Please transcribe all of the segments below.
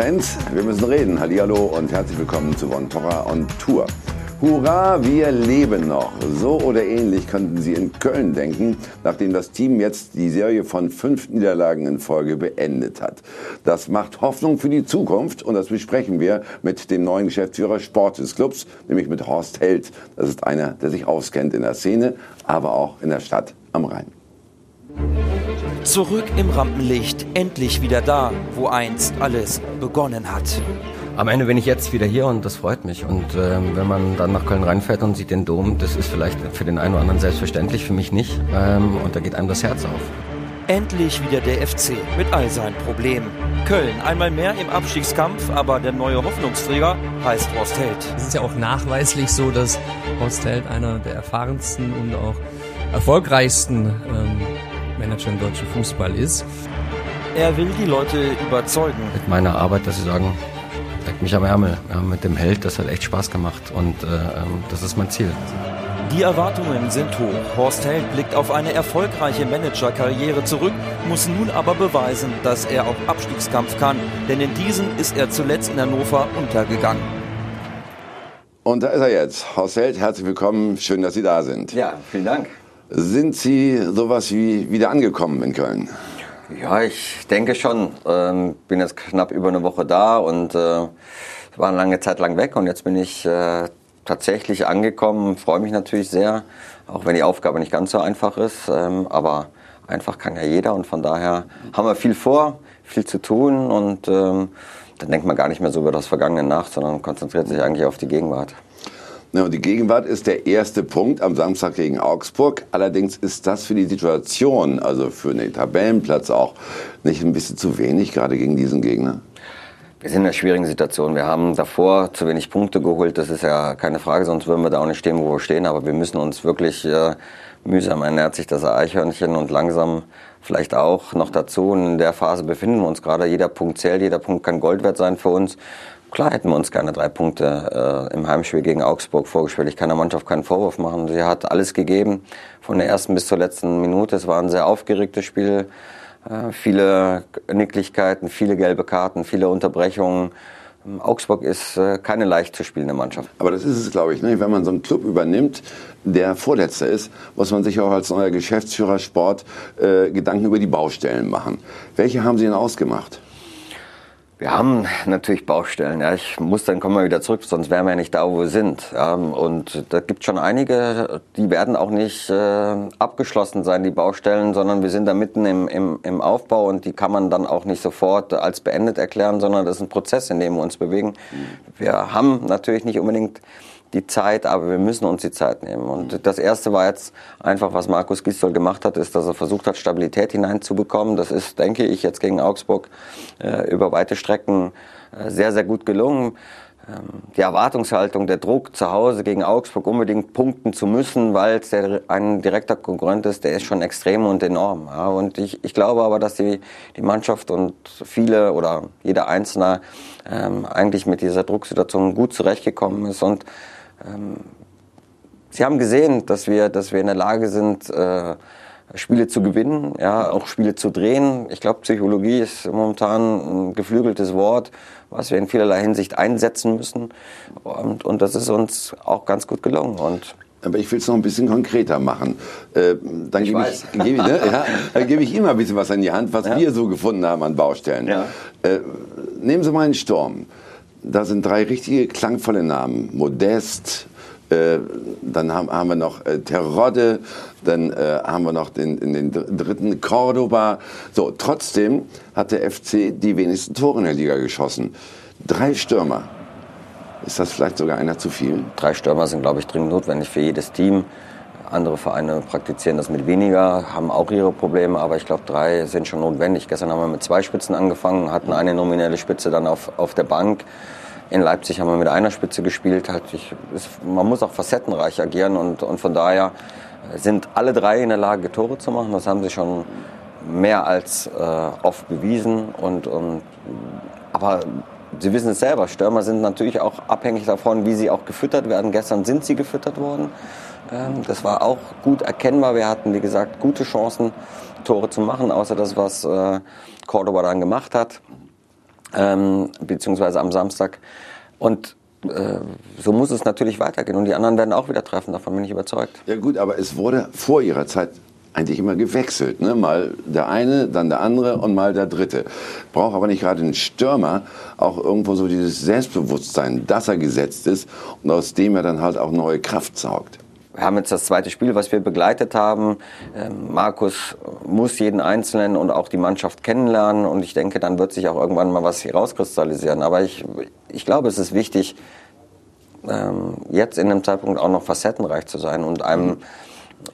Fans, wir müssen reden. Hallihallo und herzlich willkommen zu Von Torra on Tour. Hurra, wir leben noch. So oder ähnlich könnten Sie in Köln denken, nachdem das Team jetzt die Serie von fünf Niederlagen in Folge beendet hat. Das macht Hoffnung für die Zukunft und das besprechen wir mit dem neuen Geschäftsführer Sport des Clubs, nämlich mit Horst Held. Das ist einer, der sich auskennt in der Szene, aber auch in der Stadt am Rhein. Zurück im Rampenlicht, endlich wieder da, wo einst alles begonnen hat. Am Ende bin ich jetzt wieder hier und das freut mich. Und äh, wenn man dann nach Köln reinfährt und sieht den Dom, das ist vielleicht für den einen oder anderen selbstverständlich, für mich nicht. Ähm, und da geht einem das Herz auf. Endlich wieder der FC mit all seinen Problemen. Köln einmal mehr im Abstiegskampf, aber der neue Hoffnungsträger heißt Horst Held. Es ist ja auch nachweislich so, dass Horst Held einer der erfahrensten und auch erfolgreichsten ähm, Manager im deutschen Fußball ist. Er will die Leute überzeugen. Mit meiner Arbeit, dass sie sagen, leckt mich am Ärmel. Ja, mit dem Held, das hat echt Spaß gemacht und äh, ähm, das ist mein Ziel. Die Erwartungen sind hoch. Horst Held blickt auf eine erfolgreiche Managerkarriere zurück, muss nun aber beweisen, dass er auch Abstiegskampf kann. Denn in diesem ist er zuletzt in Hannover untergegangen. Und da ist er jetzt. Horst Held, herzlich willkommen. Schön, dass Sie da sind. Ja, vielen Dank. Sind Sie sowas wie wieder angekommen in Köln? Ja, ich denke schon. Ähm, bin jetzt knapp über eine Woche da und äh, war eine lange Zeit lang weg und jetzt bin ich äh, tatsächlich angekommen. Freue mich natürlich sehr, auch wenn die Aufgabe nicht ganz so einfach ist. Ähm, aber einfach kann ja jeder und von daher haben wir viel vor, viel zu tun und ähm, dann denkt man gar nicht mehr so über das Vergangene nach, sondern konzentriert sich eigentlich auf die Gegenwart. Ja, und die Gegenwart ist der erste Punkt am Samstag gegen Augsburg. Allerdings ist das für die Situation, also für den Tabellenplatz auch, nicht ein bisschen zu wenig, gerade gegen diesen Gegner? Wir sind in einer schwierigen Situation. Wir haben davor zu wenig Punkte geholt. Das ist ja keine Frage, sonst würden wir da auch nicht stehen, wo wir stehen. Aber wir müssen uns wirklich äh, mühsam ernährt sich das Eichhörnchen und langsam vielleicht auch noch dazu. In der Phase befinden wir uns gerade. Jeder Punkt zählt, jeder Punkt kann Gold wert sein für uns. Klar hätten wir uns gerne drei Punkte äh, im Heimspiel gegen Augsburg vorgestellt. Ich kann der Mannschaft keinen Vorwurf machen. Sie hat alles gegeben, von der ersten bis zur letzten Minute. Es war ein sehr aufgeregtes Spiel. Äh, viele Nicklichkeiten, viele gelbe Karten, viele Unterbrechungen. Augsburg ist äh, keine leicht zu spielende Mannschaft. Aber das ist es, glaube ich. Ne? Wenn man so einen Club übernimmt, der Vorletzter ist, muss man sich auch als neuer Geschäftsführer Sport äh, Gedanken über die Baustellen machen. Welche haben Sie denn ausgemacht? Wir haben natürlich Baustellen. Ja. Ich muss dann kommen wir wieder zurück, sonst wären wir ja nicht da, wo wir sind. Ja. Und da gibt schon einige, die werden auch nicht äh, abgeschlossen sein, die Baustellen, sondern wir sind da mitten im, im, im Aufbau und die kann man dann auch nicht sofort als beendet erklären, sondern das ist ein Prozess, in dem wir uns bewegen. Wir haben natürlich nicht unbedingt die Zeit, aber wir müssen uns die Zeit nehmen. Und das erste war jetzt einfach, was Markus Gistol gemacht hat, ist, dass er versucht hat, Stabilität hineinzubekommen. Das ist, denke ich, jetzt gegen Augsburg äh, über weite Strecken äh, sehr, sehr gut gelungen. Ähm, die Erwartungshaltung, der Druck zu Hause gegen Augsburg unbedingt punkten zu müssen, weil es ein direkter Konkurrent ist, der ist schon extrem und enorm. Ja. Und ich, ich glaube aber, dass die, die Mannschaft und viele oder jeder Einzelne ähm, eigentlich mit dieser Drucksituation gut zurechtgekommen ist und Sie haben gesehen, dass wir, dass wir in der Lage sind, äh, Spiele zu gewinnen, ja, auch Spiele zu drehen. Ich glaube, Psychologie ist momentan ein geflügeltes Wort, was wir in vielerlei Hinsicht einsetzen müssen. Und, und das ist uns auch ganz gut gelungen. Und aber ich will es noch ein bisschen konkreter machen. Äh, dann gebe ich, geb ich, ne, ja, dann gebe ich mal ein bisschen was an die Hand, was ja. wir so gefunden haben an Baustellen. Ja. Äh, nehmen Sie mal einen Sturm. Da sind drei richtige klangvolle Namen. Modest, äh, dann haben, haben, wir noch äh, Terodde, dann äh, haben wir noch den, den dritten Cordoba. So, trotzdem hat der FC die wenigsten Tore in der Liga geschossen. Drei Stürmer. Ist das vielleicht sogar einer zu viel? Drei Stürmer sind, glaube ich, dringend notwendig für jedes Team. Andere Vereine praktizieren das mit weniger, haben auch ihre Probleme, aber ich glaube, drei sind schon notwendig. Gestern haben wir mit zwei Spitzen angefangen, hatten eine nominelle Spitze dann auf, auf der Bank. In Leipzig haben wir mit einer Spitze gespielt. Ich, ist, man muss auch facettenreich agieren und, und von daher sind alle drei in der Lage, Tore zu machen. Das haben sie schon mehr als äh, oft bewiesen. Und, und, aber Sie wissen es selber, Stürmer sind natürlich auch abhängig davon, wie sie auch gefüttert werden. Gestern sind sie gefüttert worden. Ähm, das war auch gut erkennbar. Wir hatten, wie gesagt, gute Chancen, Tore zu machen, außer das, was äh, Cordoba dann gemacht hat. Ähm, beziehungsweise am Samstag. Und äh, so muss es natürlich weitergehen. Und die anderen werden auch wieder treffen, davon bin ich überzeugt. Ja gut, aber es wurde vor Ihrer Zeit eigentlich immer gewechselt. Ne? Mal der eine, dann der andere und mal der dritte. Braucht aber nicht gerade ein Stürmer auch irgendwo so dieses Selbstbewusstsein, dass er gesetzt ist und aus dem er dann halt auch neue Kraft saugt. Wir haben jetzt das zweite Spiel, was wir begleitet haben. Ähm, Markus muss jeden Einzelnen und auch die Mannschaft kennenlernen und ich denke, dann wird sich auch irgendwann mal was hier rauskristallisieren. Aber ich, ich glaube, es ist wichtig, ähm, jetzt in dem Zeitpunkt auch noch facettenreich zu sein und einem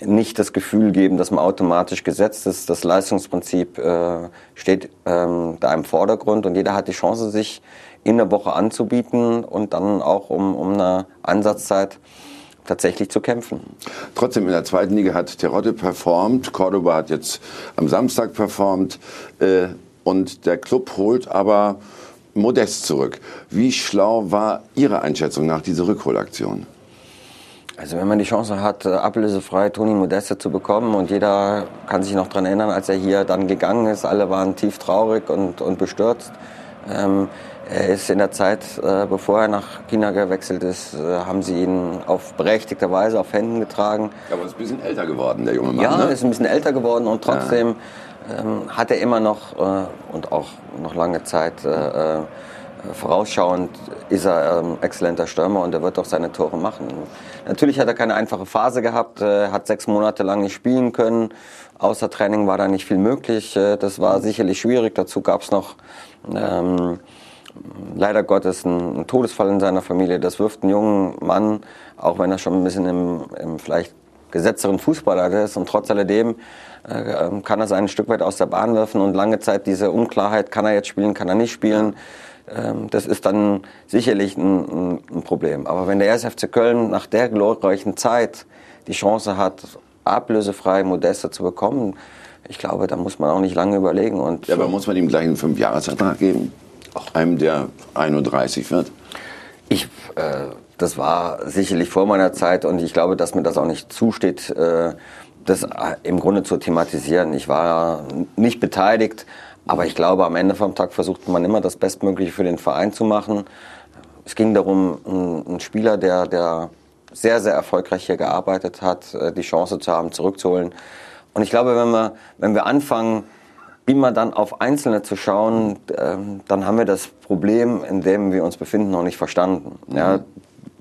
nicht das Gefühl geben, dass man automatisch gesetzt ist. Das Leistungsprinzip äh, steht ähm, da im Vordergrund und jeder hat die Chance, sich in der Woche anzubieten und dann auch um, um eine Ansatzzeit tatsächlich zu kämpfen. Trotzdem in der zweiten Liga hat Terodde performt, Cordoba hat jetzt am Samstag performt äh, und der Club holt aber Modest zurück. Wie schlau war Ihre Einschätzung nach dieser Rückholaktion? Also wenn man die Chance hat, äh, ablösefrei Toni Modeste zu bekommen und jeder kann sich noch daran erinnern, als er hier dann gegangen ist, alle waren tief traurig und, und bestürzt. Ähm, er ist in der Zeit, äh, bevor er nach China gewechselt ist, äh, haben sie ihn auf berechtigte Weise auf Händen getragen. Aber ist ein bisschen älter geworden, der junge Mann. Ja, ne? ist ein bisschen älter geworden und trotzdem ja. ähm, hat er immer noch äh, und auch noch lange Zeit vorausschauend ist er ähm, exzellenter Stürmer und er wird auch seine Tore machen. Natürlich hat er keine einfache Phase gehabt, äh, hat sechs Monate lang nicht spielen können. Außer Training war da nicht viel möglich. Äh, das war sicherlich schwierig. Dazu gab es noch ähm, leider Gottes einen, einen, Todesfall in seiner Familie. Das wirft einen jungen Mann, auch wenn er schon ein bisschen im, im vielleicht gesetzteren Fußballer ist und trotz alledem äh, kann er sein ein Stück weit aus der Bahn werfen und lange Zeit diese Unklarheit, kann er jetzt spielen, kann er nicht spielen, ähm, das ist dann sicherlich ein, ein, Problem. Aber wenn der 1. FC Köln nach der glorreichen Zeit die Chance hat, ablösefrei Modeste zu bekommen, ich glaube, da muss man auch nicht lange überlegen. Und ja, aber muss man ihm gleich einen Fünfjahresvertrag geben? Auch einem, der 31 wird? Ich, äh, das war sicherlich vor meiner Zeit und ich glaube, dass mir das auch nicht zusteht, äh, das äh, im Grunde zu thematisieren. Ich war nicht beteiligt, aber ich glaube, am Ende vom Tag versucht man immer das Bestmögliche für den Verein zu machen. Es ging darum, einen Spieler, der, der sehr, sehr erfolgreich hier gearbeitet hat, äh, die Chance zu haben, zurückzuholen. Und ich glaube, wenn wir, wenn wir anfangen, immer dann auf Einzelne zu schauen, ähm, dann haben wir das Problem, in dem wir uns befinden, noch nicht verstanden. Ja,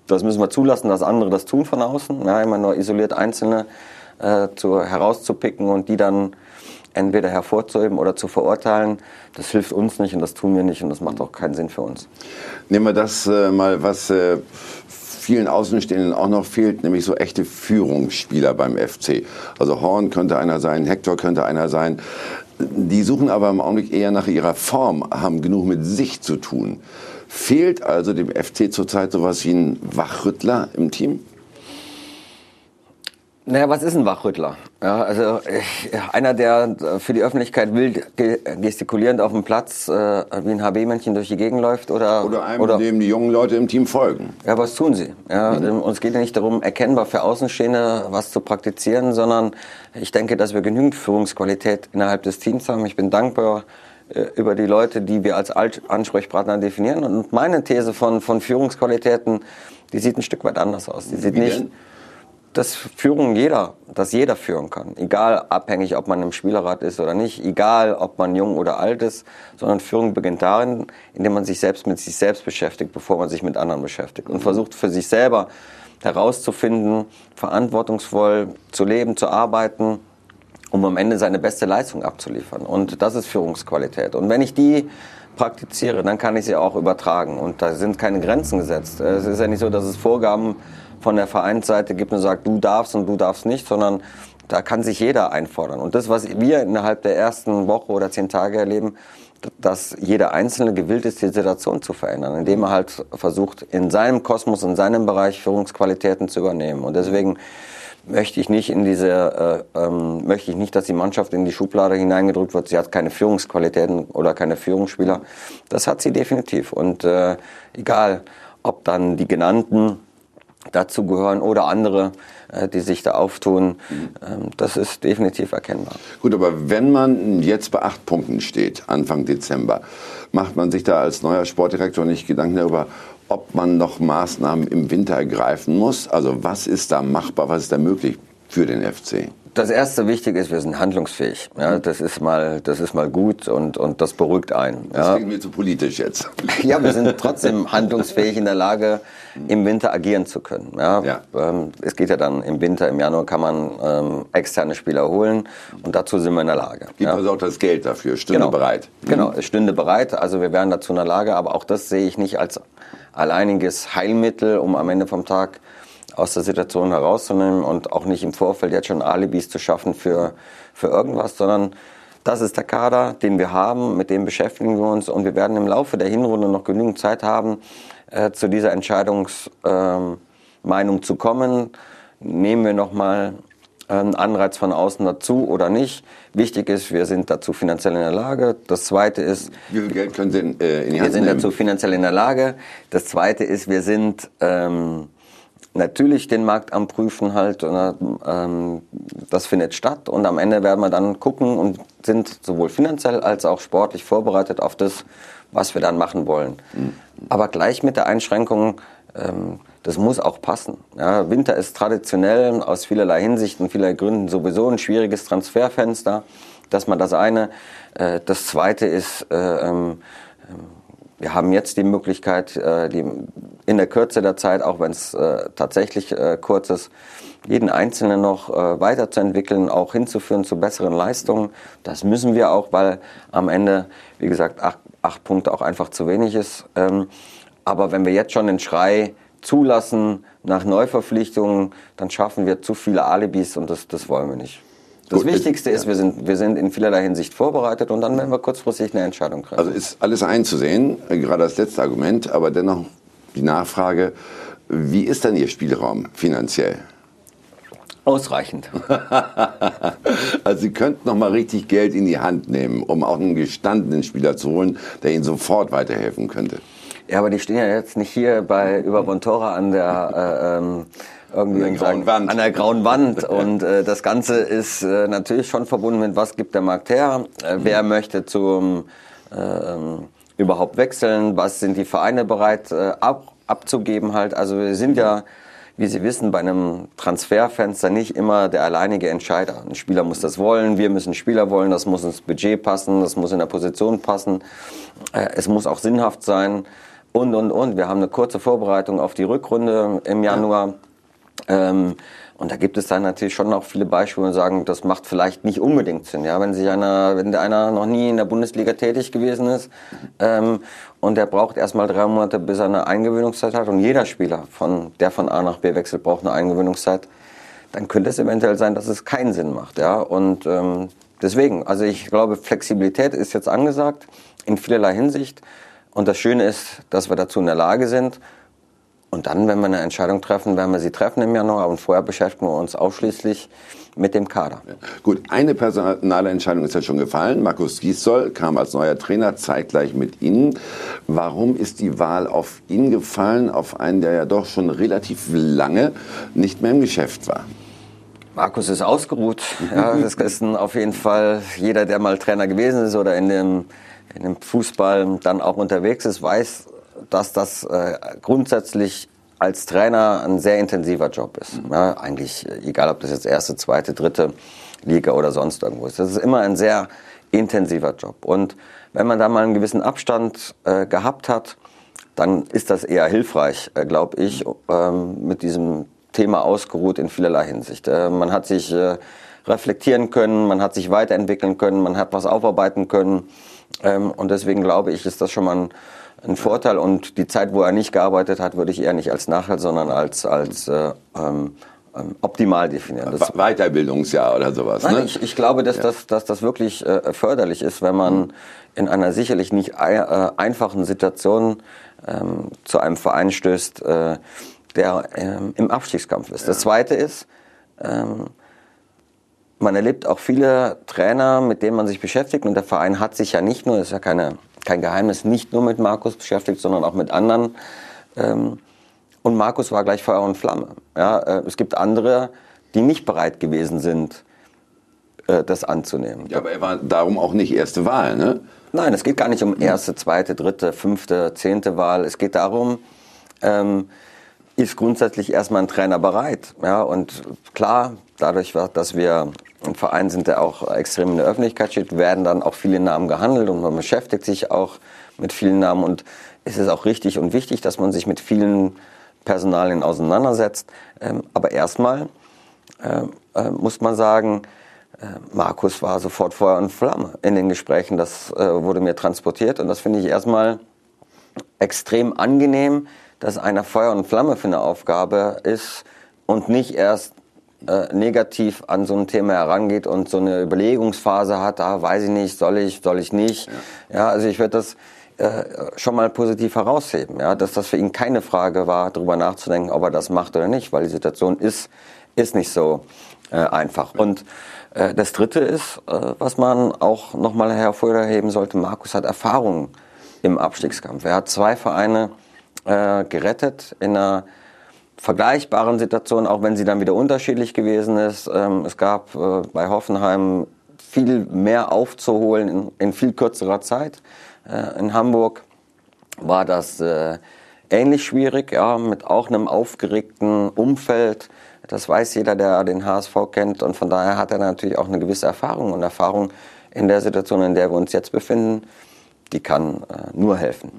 das müssen wir zulassen, dass andere das tun von außen. Ja, immer nur isoliert Einzelne äh, zu, herauszupicken und die dann entweder hervorzuheben oder zu verurteilen, das hilft uns nicht und das tun wir nicht und das macht auch keinen Sinn für uns. Nehmen wir das äh, mal, was äh, vielen Außenstehenden auch noch fehlt, nämlich so echte Führungsspieler beim FC. Also Horn könnte einer sein, Hector könnte einer sein. Die suchen aber im Augenblick eher nach ihrer Form, haben genug mit sich zu tun. Fehlt also dem FC zurzeit sowas wie ein Wachrüttler im Team? Naja, was ist ein Wachrüttler? Ja, also ich, einer, der für die Öffentlichkeit wild gestikulierend auf dem Platz äh, wie ein HB-Männchen durch die Gegend läuft oder oder einem, oder, dem die jungen Leute im Team folgen. Ja, was tun sie? Ja, mhm. Uns geht ja nicht darum, erkennbar für Außenstehende was zu praktizieren, sondern ich denke, dass wir genügend Führungsqualität innerhalb des Teams haben. Ich bin dankbar äh, über die Leute, die wir als Ansprechpartner definieren. Und meine These von, von Führungsqualitäten, die sieht ein Stück weit anders aus. Die sieht wie nicht. Denn? Dass Führung jeder, dass jeder führen kann. Egal abhängig, ob man im Spielerrat ist oder nicht, egal ob man jung oder alt ist, sondern Führung beginnt darin, indem man sich selbst mit sich selbst beschäftigt, bevor man sich mit anderen beschäftigt und versucht für sich selber herauszufinden, verantwortungsvoll zu leben, zu arbeiten, um am Ende seine beste Leistung abzuliefern. Und das ist Führungsqualität. Und wenn ich die praktiziere, dann kann ich sie auch übertragen. Und da sind keine Grenzen gesetzt. Es ist ja nicht so, dass es Vorgaben von der Vereinsseite gibt und sagt, du darfst und du darfst nicht, sondern da kann sich jeder einfordern. Und das, was wir innerhalb der ersten Woche oder zehn Tage erleben, dass jeder Einzelne gewillt ist, die Situation zu verändern, indem er halt versucht, in seinem Kosmos, in seinem Bereich Führungsqualitäten zu übernehmen. Und deswegen möchte ich nicht in diese, äh, ähm, möchte ich nicht, dass die Mannschaft in die Schublade hineingedrückt wird. Sie hat keine Führungsqualitäten oder keine Führungsspieler. Das hat sie definitiv. Und äh, egal, ob dann die genannten dazu gehören oder andere, äh, die sich da auftun. Ähm, das ist definitiv erkennbar. Gut, aber wenn man jetzt bei acht Punkten steht, Anfang Dezember, macht man sich da als neuer Sportdirektor nicht Gedanken darüber, ob man noch Maßnahmen im Winter ergreifen muss? Also was ist da machbar, was ist da möglich für den FC? Das erste Wichtige ist, wir sind handlungsfähig. Ja, das ist mal, das ist mal gut und, und das beruhigt einen. Ja. Das klingt mir zu politisch jetzt. Ja, wir sind trotzdem handlungsfähig in der Lage, im Winter agieren zu können. Ja, ja. Ähm, es geht ja dann im Winter, im Januar kann man ähm, externe Spieler holen und dazu sind wir in der Lage. Gibt ja. also auch das Geld dafür, stünde genau. bereit. Genau, es stünde bereit, also wir wären dazu in der Lage, aber auch das sehe ich nicht als alleiniges Heilmittel, um am Ende vom Tag aus der Situation herauszunehmen und auch nicht im Vorfeld jetzt schon Alibis zu schaffen für, für irgendwas, sondern das ist der Kader, den wir haben, mit dem beschäftigen wir uns und wir werden im Laufe der Hinrunde noch genügend Zeit haben, äh, zu dieser Entscheidungsmeinung äh, zu kommen. Nehmen wir nochmal einen Anreiz von außen dazu oder nicht. Wichtig ist, wir sind dazu finanziell in der Lage. Das Zweite ist, wie viel Geld können Sie in, äh, in die Hand Wir sind nehmen? dazu finanziell in der Lage. Das Zweite ist, wir sind ähm, natürlich den Markt am Prüfen halt. Ähm, das findet statt und am Ende werden wir dann gucken und sind sowohl finanziell als auch sportlich vorbereitet auf das, was wir dann machen wollen. Mhm. Aber gleich mit der Einschränkung, ähm, das muss auch passen. Ja, Winter ist traditionell aus vielerlei Hinsichten, vieler Gründen sowieso ein schwieriges Transferfenster. dass man das eine. Äh, das zweite ist, äh, ähm, wir haben jetzt die Möglichkeit, äh, die in der Kürze der Zeit, auch wenn es äh, tatsächlich äh, kurz ist, jeden Einzelnen noch weiterzuentwickeln, auch hinzuführen zu besseren Leistungen. Das müssen wir auch, weil am Ende, wie gesagt, acht, acht Punkte auch einfach zu wenig ist. Ähm, aber wenn wir jetzt schon den Schrei zulassen nach Neuverpflichtungen, dann schaffen wir zu viele Alibis und das, das wollen wir nicht. Das Gut, Wichtigste ist, wir sind, wir sind in vielerlei Hinsicht vorbereitet und dann werden wir kurzfristig eine Entscheidung treffen. Also ist alles einzusehen, äh, gerade das letzte Argument, aber dennoch die Nachfrage, wie ist denn Ihr Spielraum finanziell? Ausreichend. also Sie könnten noch mal richtig Geld in die Hand nehmen, um auch einen gestandenen Spieler zu holen, der Ihnen sofort weiterhelfen könnte. Ja, aber die stehen ja jetzt nicht hier bei über Bontora an der äh, ähm, irgendwie an der grauen Wand. An der grauen Wand. Und äh, das Ganze ist äh, natürlich schon verbunden mit, was gibt der Markt her, äh, wer möchte zum äh, ähm, überhaupt wechseln, was sind die Vereine bereit äh, ab, abzugeben halt. Also wir sind ja, wie Sie wissen, bei einem Transferfenster nicht immer der alleinige Entscheider. Ein Spieler muss das wollen, wir müssen Spieler wollen, das muss ins Budget passen, das muss in der Position passen, äh, es muss auch sinnhaft sein und, und, und. Wir haben eine kurze Vorbereitung auf die Rückrunde im Januar. Ähm, und da gibt es dann natürlich schon noch viele Beispiele, die sagen, das macht vielleicht nicht unbedingt Sinn. Ja, wenn sich einer, wenn einer noch nie in der Bundesliga tätig gewesen ist ähm, und der braucht erstmal drei Monate, bis er eine Eingewöhnungszeit hat und jeder Spieler, von, der von A nach B wechselt, braucht eine Eingewöhnungszeit, dann könnte es eventuell sein, dass es keinen Sinn macht. Ja, und ähm, deswegen, also ich glaube, Flexibilität ist jetzt angesagt in vielerlei Hinsicht. Und das Schöne ist, dass wir dazu in der Lage sind. Und dann, wenn wir eine Entscheidung treffen, werden wir sie treffen im Januar. Und vorher beschäftigen wir uns ausschließlich mit dem Kader. Ja. Gut, eine personale Entscheidung ist ja schon gefallen. Markus Gisdol kam als neuer Trainer zeitgleich mit Ihnen. Warum ist die Wahl auf ihn gefallen, auf einen, der ja doch schon relativ lange nicht mehr im Geschäft war? Markus ist ausgeruht. Ja, das ist auf jeden Fall jeder, der mal Trainer gewesen ist oder in dem, in dem Fußball dann auch unterwegs ist, weiß, dass das äh, grundsätzlich als Trainer ein sehr intensiver Job ist. Mhm. Ja, eigentlich äh, egal, ob das jetzt erste, zweite, dritte Liga oder sonst irgendwo ist. Das ist immer ein sehr intensiver Job. Und wenn man da mal einen gewissen Abstand äh, gehabt hat, dann ist das eher hilfreich, äh, glaube ich, ähm, mit diesem Thema ausgeruht in vielerlei Hinsicht. Äh, man hat sich äh, reflektieren können, man hat sich weiterentwickeln können, man hat was aufarbeiten können. Ähm, und deswegen glaube ich, ist das schon mal ein ein Vorteil und die Zeit, wo er nicht gearbeitet hat, würde ich eher nicht als Nachteil, sondern als, als äh, ähm, ähm optimal definieren. Das Weiterbildungsjahr oder sowas. Nein, ne? ich, ich glaube, dass, ja. das, dass das wirklich äh, förderlich ist, wenn man in einer sicherlich nicht äh, einfachen Situation ähm, zu einem Verein stößt, äh, der ähm, im Abstiegskampf ist. Ja. Das Zweite ist, ähm, man erlebt auch viele Trainer, mit denen man sich beschäftigt und der Verein hat sich ja nicht nur, das ist ja keine kein Geheimnis, nicht nur mit Markus beschäftigt, sondern auch mit anderen. Ähm, Und Markus war gleich Feuer und Flamme. Ja, äh, es gibt andere, die nicht bereit gewesen sind, äh, das anzunehmen. Ja, aber er war darum auch nicht erste Wahl, ne? Nein, es geht gar nicht um erste, zweite, dritte, fünfte, zehnte Wahl. Es geht darum, ähm, ist grundsätzlich erstmal ein Trainer bereit. Ja, und klar, dadurch, dass wir ein Verein sind, der auch extrem in der Öffentlichkeit steht, werden dann auch viele Namen gehandelt und man beschäftigt sich auch mit vielen Namen. Und es ist auch richtig und wichtig, dass man sich mit vielen Personalien auseinandersetzt. Ähm, aber erstmal äh, äh, muss man sagen, äh, Markus war sofort Feuer und Flamme in den Gesprächen. Das wurde mir transportiert und das finde ich erstmal extrem angenehm, dass einer Feuer und Flamme für eine Aufgabe ist und nicht erst äh, negativ an so ein Thema herangeht und so eine Überlegungsphase hat, ah, weiß ich nicht, soll ich, soll ich nicht. Ja, ja also ich würde das äh, schon mal positiv herausheben, ja, dass das für ihn keine Frage war, darüber nachzudenken, ob er das macht oder nicht, weil die Situation ist, ist nicht so äh, einfach. Und äh, das Dritte ist, äh, was man auch nochmal hervorheben sollte, Markus hat Erfahrung im Abstiegskampf. Er hat zwei Vereine äh, gerettet in einer vergleichbaren Situation, auch wenn sie dann wieder unterschiedlich gewesen ist. Ähm, es gab äh, bei Hoffenheim viel mehr aufzuholen in, in viel kürzerer Zeit. Äh, in Hamburg war das äh, ähnlich schwierig, ja, mit auch einem aufgeregten Umfeld. Das weiß jeder, der den HSV kennt. Und von daher hat er natürlich auch eine gewisse Erfahrung und Erfahrung in der Situation, in der wir uns jetzt befinden die kann äh, nur helfen.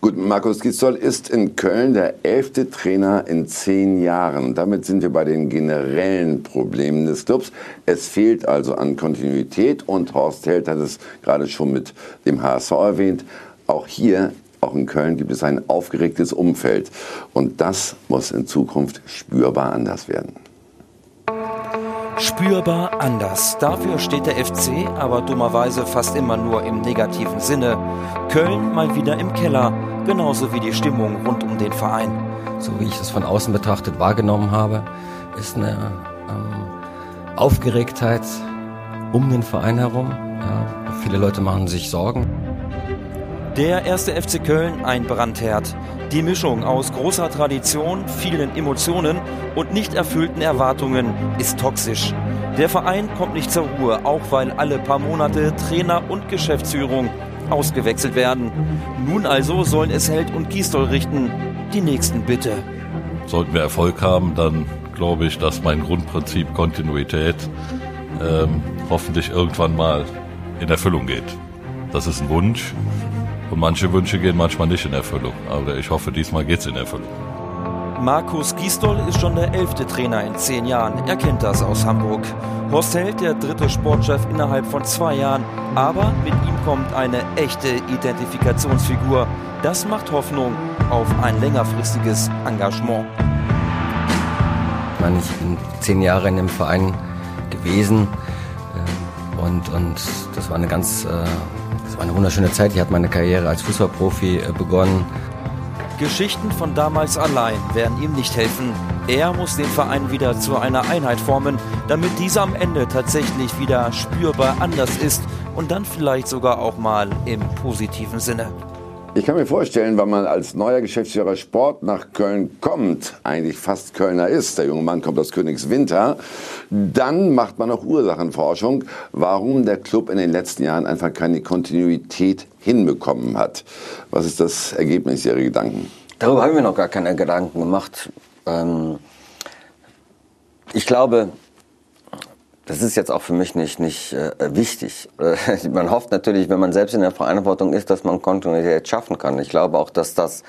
Gut, Markus Gisdol ist in Köln der elfte Trainer in zehn Jahren. Damit sind wir bei den generellen Problemen des Clubs. Es fehlt also an Kontinuität und Horst Held hat es gerade schon mit dem HSV erwähnt. Auch hier auch in Köln gibt es ein aufgeregtes Umfeld. Und das muss in Zukunft spürbar anders werden. Spürbar anders. Dafür steht der FC, aber dummerweise fast immer nur im negativen Sinne. Köln mal wieder im Keller, genauso wie die Stimmung rund um den Verein. So wie ich es von außen betrachtet wahrgenommen habe, ist eine ähm, Aufgeregtheit um den Verein herum. Ja, viele Leute machen sich Sorgen. Der erste FC Köln, ein Brandherd. Die Mischung aus großer Tradition, vielen Emotionen und nicht erfüllten Erwartungen ist toxisch. Der Verein kommt nicht zur Ruhe, auch weil alle paar Monate Trainer und Geschäftsführung ausgewechselt werden. Nun also sollen es Held und Gisdol richten. Die nächsten bitte. Sollten wir Erfolg haben, dann glaube ich, dass mein Grundprinzip Kontinuität ähm, hoffentlich irgendwann mal in Erfüllung geht. Das ist ein Wunsch. Und manche Wünsche gehen manchmal nicht in Erfüllung. Aber ich hoffe, diesmal geht es in Erfüllung. Markus Gisdol ist schon der elfte Trainer in zehn Jahren. Er kennt das aus Hamburg. Horst Held, der dritte Sportchef innerhalb von zwei Jahren. Aber mit ihm kommt eine echte Identifikationsfigur. Das macht Hoffnung auf ein längerfristiges Engagement. Ich meine, ich bin zehn Jahre in dem Verein gewesen ähm, und, und das war eine ganz äh, eine wunderschöne Zeit. Ich habe meine Karriere als Fußballprofi äh, begonnen. Geschichten von damals allein werden ihm nicht helfen. Er muss den Verein wieder zu einer Einheit formen, damit dieser am Ende tatsächlich wieder spürbar anders ist und dann vielleicht sogar auch mal im positiven Sinne. Ich kann mir vorstellen, wenn man als neuer Geschäftsführer Sport nach Köln kommt, eigentlich fast Kölner ist, der junge Mann kommt aus Königswinter, dann macht man auch Ursachenforschung, warum der Club in den letzten Jahren einfach keine Kontinuität hinbekommen hat. Was ist das Ergebnis Ihrer Gedanken? Darüber haben wir noch gar keine Gedanken gemacht. Ähm, ich glaube, das ist jetzt auch für mich nicht, nicht äh, wichtig. Äh, man hofft natürlich, wenn man selbst in der Verantwortung ist, dass man Kontinuität schaffen kann. Ich glaube auch, dass das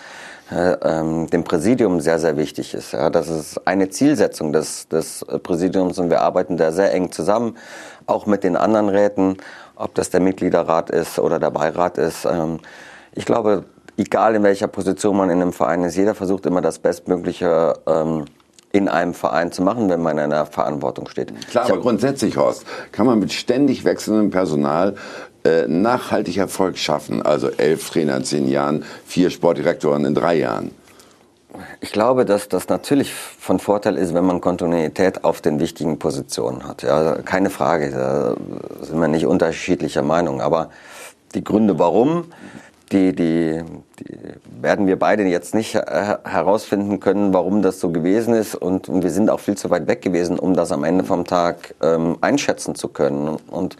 äh, ähm, dem Präsidium sehr, sehr wichtig ist. Ja, das ist eine Zielsetzung des, des Präsidiums und wir arbeiten da sehr eng zusammen, auch mit den anderen Räten, ob das der Mitgliederrat ist oder der Beirat ist. Ähm, ich glaube, egal in welcher Position man in einem Verein ist, jeder versucht immer das Bestmögliche ähm, in einem Verein zu machen, wenn man in einer Verantwortung steht. Klar, aber grundsätzlich, Horst, kann man mit ständig wechselndem Personal äh, nachhaltig Erfolg schaffen? Also elf Trainer in zehn Jahren, vier Sportdirektoren in drei Jahren. Ich glaube, dass das natürlich von Vorteil ist, wenn man Kontinuität auf den wichtigen Positionen hat. Ja, keine Frage, da sind wir nicht unterschiedlicher Meinung. Aber die Gründe, warum, die, die, die werden wir beide jetzt nicht äh, herausfinden können, warum das so gewesen ist. Und, und, wir sind auch viel zu weit weg gewesen, um das am Ende vom Tag ähm, einschätzen zu können. Und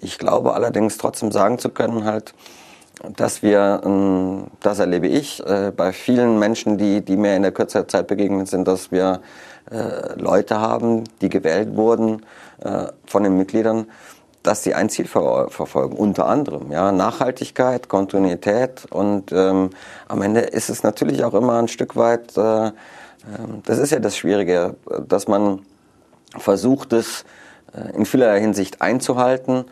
ich glaube allerdings trotzdem sagen zu können, halt, dass wir, ähm, das erlebe ich äh, bei vielen Menschen, die, die mir in der Kürze der Zeit begegnet sind, dass wir äh, Leute haben, die gewählt wurden äh, von den Mitgliedern, dass sie ein Ziel ver verfolgen, unter anderem ja Nachhaltigkeit, Kontinuität und ähm, am Ende ist es natürlich auch immer ein Stück weit, äh, äh, das ist ja das Schwierige, dass man versucht es äh, in vielerlei Hinsicht einzuhalten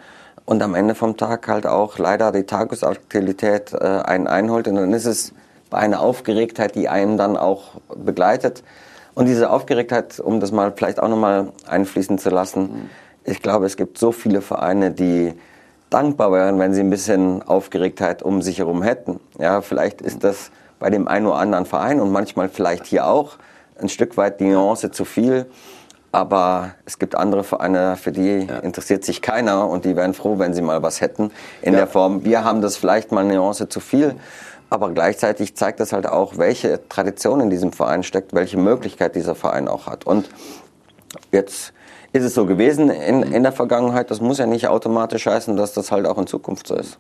und am Ende vom Tag halt auch leider die Tagesaktualität äh, einen einholt und dann ist es bei einer Aufgeregtheit, die einen dann auch begleitet. Und diese Aufgeregtheit, um das mal vielleicht auch nochmal einfließen zu lassen, mhm ich glaube, es gibt so viele Vereine, die dankbar wären, wenn sie ein bisschen Aufgeregtheit um sich herum hätten. Ja, vielleicht ist das bei dem einen oder anderen Verein und manchmal vielleicht hier auch ein Stück weit die Nuance zu viel. Aber es gibt andere Vereine, für die ja. interessiert sich keiner und die wären froh, wenn sie mal was hätten in ja. der Form. Wir haben das vielleicht mal eine Nuance zu viel, aber gleichzeitig zeigt das halt auch, welche Tradition in diesem Verein steckt, welche Möglichkeit dieser Verein auch hat. Und jetzt ist es so gewesen in, in der Vergangenheit. Das muss ja nicht automatisch heißen, dass das halt auch in Zukunft so ist.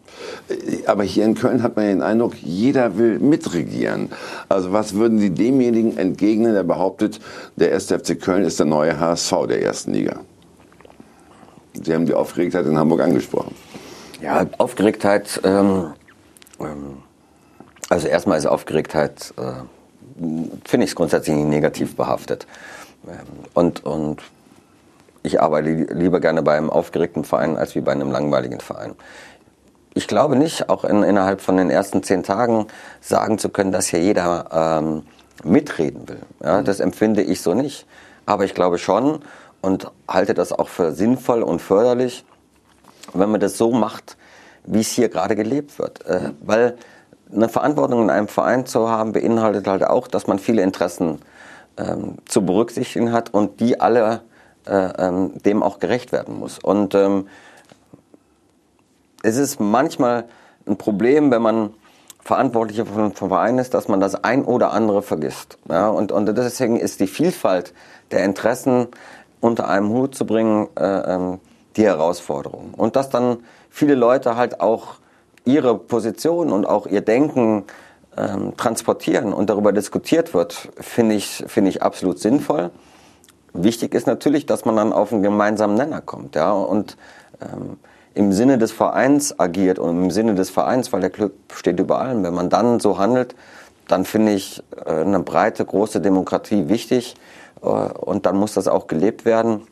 Aber hier in Köln hat man ja den Eindruck, jeder will mitregieren. Also was würden Sie demjenigen entgegnen, der behauptet, der 1. FC Köln ist der neue HSV der ersten Liga? Sie haben die Aufgeregtheit in Hamburg angesprochen. Ja, Aufgeregtheit, ähm, ähm, also erstmal ist Aufgeregtheit, äh, finde ich es grundsätzlich negativ behaftet. Ähm, und, und ich arbeite lieber gerne bei einem aufgeregten Verein als wie bei einem langweiligen Verein. Ich glaube nicht, auch in, innerhalb von den ersten zehn Tagen sagen zu können, dass hier jeder ähm, mitreden will. Ja, das empfinde ich so nicht. Aber ich glaube schon und halte das auch für sinnvoll und förderlich, wenn man das so macht, wie es hier gerade gelebt wird. Äh, weil eine Verantwortung in einem Verein zu haben, beinhaltet halt auch, dass man viele Interessen ähm, zu berücksichtigen hat und die alle dem auch gerecht werden muss. Und ähm, es ist manchmal ein Problem, wenn man Verantwortlicher vom Verein ist, dass man das ein oder andere vergisst. Ja, und, und deswegen ist die Vielfalt der Interessen unter einem Hut zu bringen äh, ähm, die Herausforderung. Und dass dann viele Leute halt auch ihre Position und auch ihr Denken ähm, transportieren und darüber diskutiert wird, finde ich, finde ich absolut sinnvoll. Wichtig ist natürlich, dass man dann auf einen gemeinsamen Nenner kommt, ja, und ähm, im Sinne des Vereins agiert und im Sinne des Vereins, weil der Club steht über allem. Wenn man dann so handelt, dann finde ich äh, eine breite, große Demokratie wichtig äh, und dann muss das auch gelebt werden,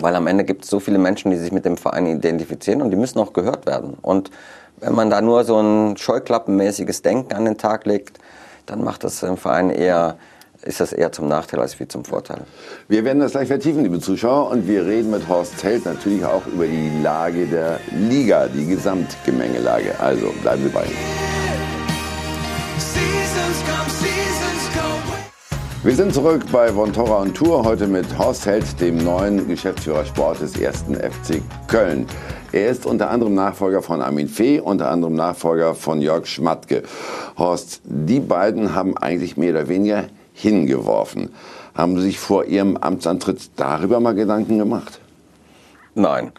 weil am Ende gibt es so viele Menschen, die sich mit dem Verein identifizieren und die müssen auch gehört werden. Und wenn man da nur so ein scheuklappenmäßiges Denken an den Tag legt, dann macht das im Verein eher ist das eher zum Nachteil als wie zum Vorteil. Wir werden das gleich vertiefen, liebe Zuschauer, und wir reden mit Horst Held natürlich auch über die Lage der Liga, die Gesamtgemengelage. Also bleiben wir bei. Wir sind zurück bei Vontora und Tour, heute mit Horst Held, dem neuen Geschäftsführer Sport des ersten FC Köln. Er ist unter anderem Nachfolger von Armin Fee, unter anderem Nachfolger von Jörg Schmatke. Horst, die beiden haben eigentlich mehr oder weniger hingeworfen. Haben Sie sich vor Ihrem Amtsantritt darüber mal Gedanken gemacht? Nein.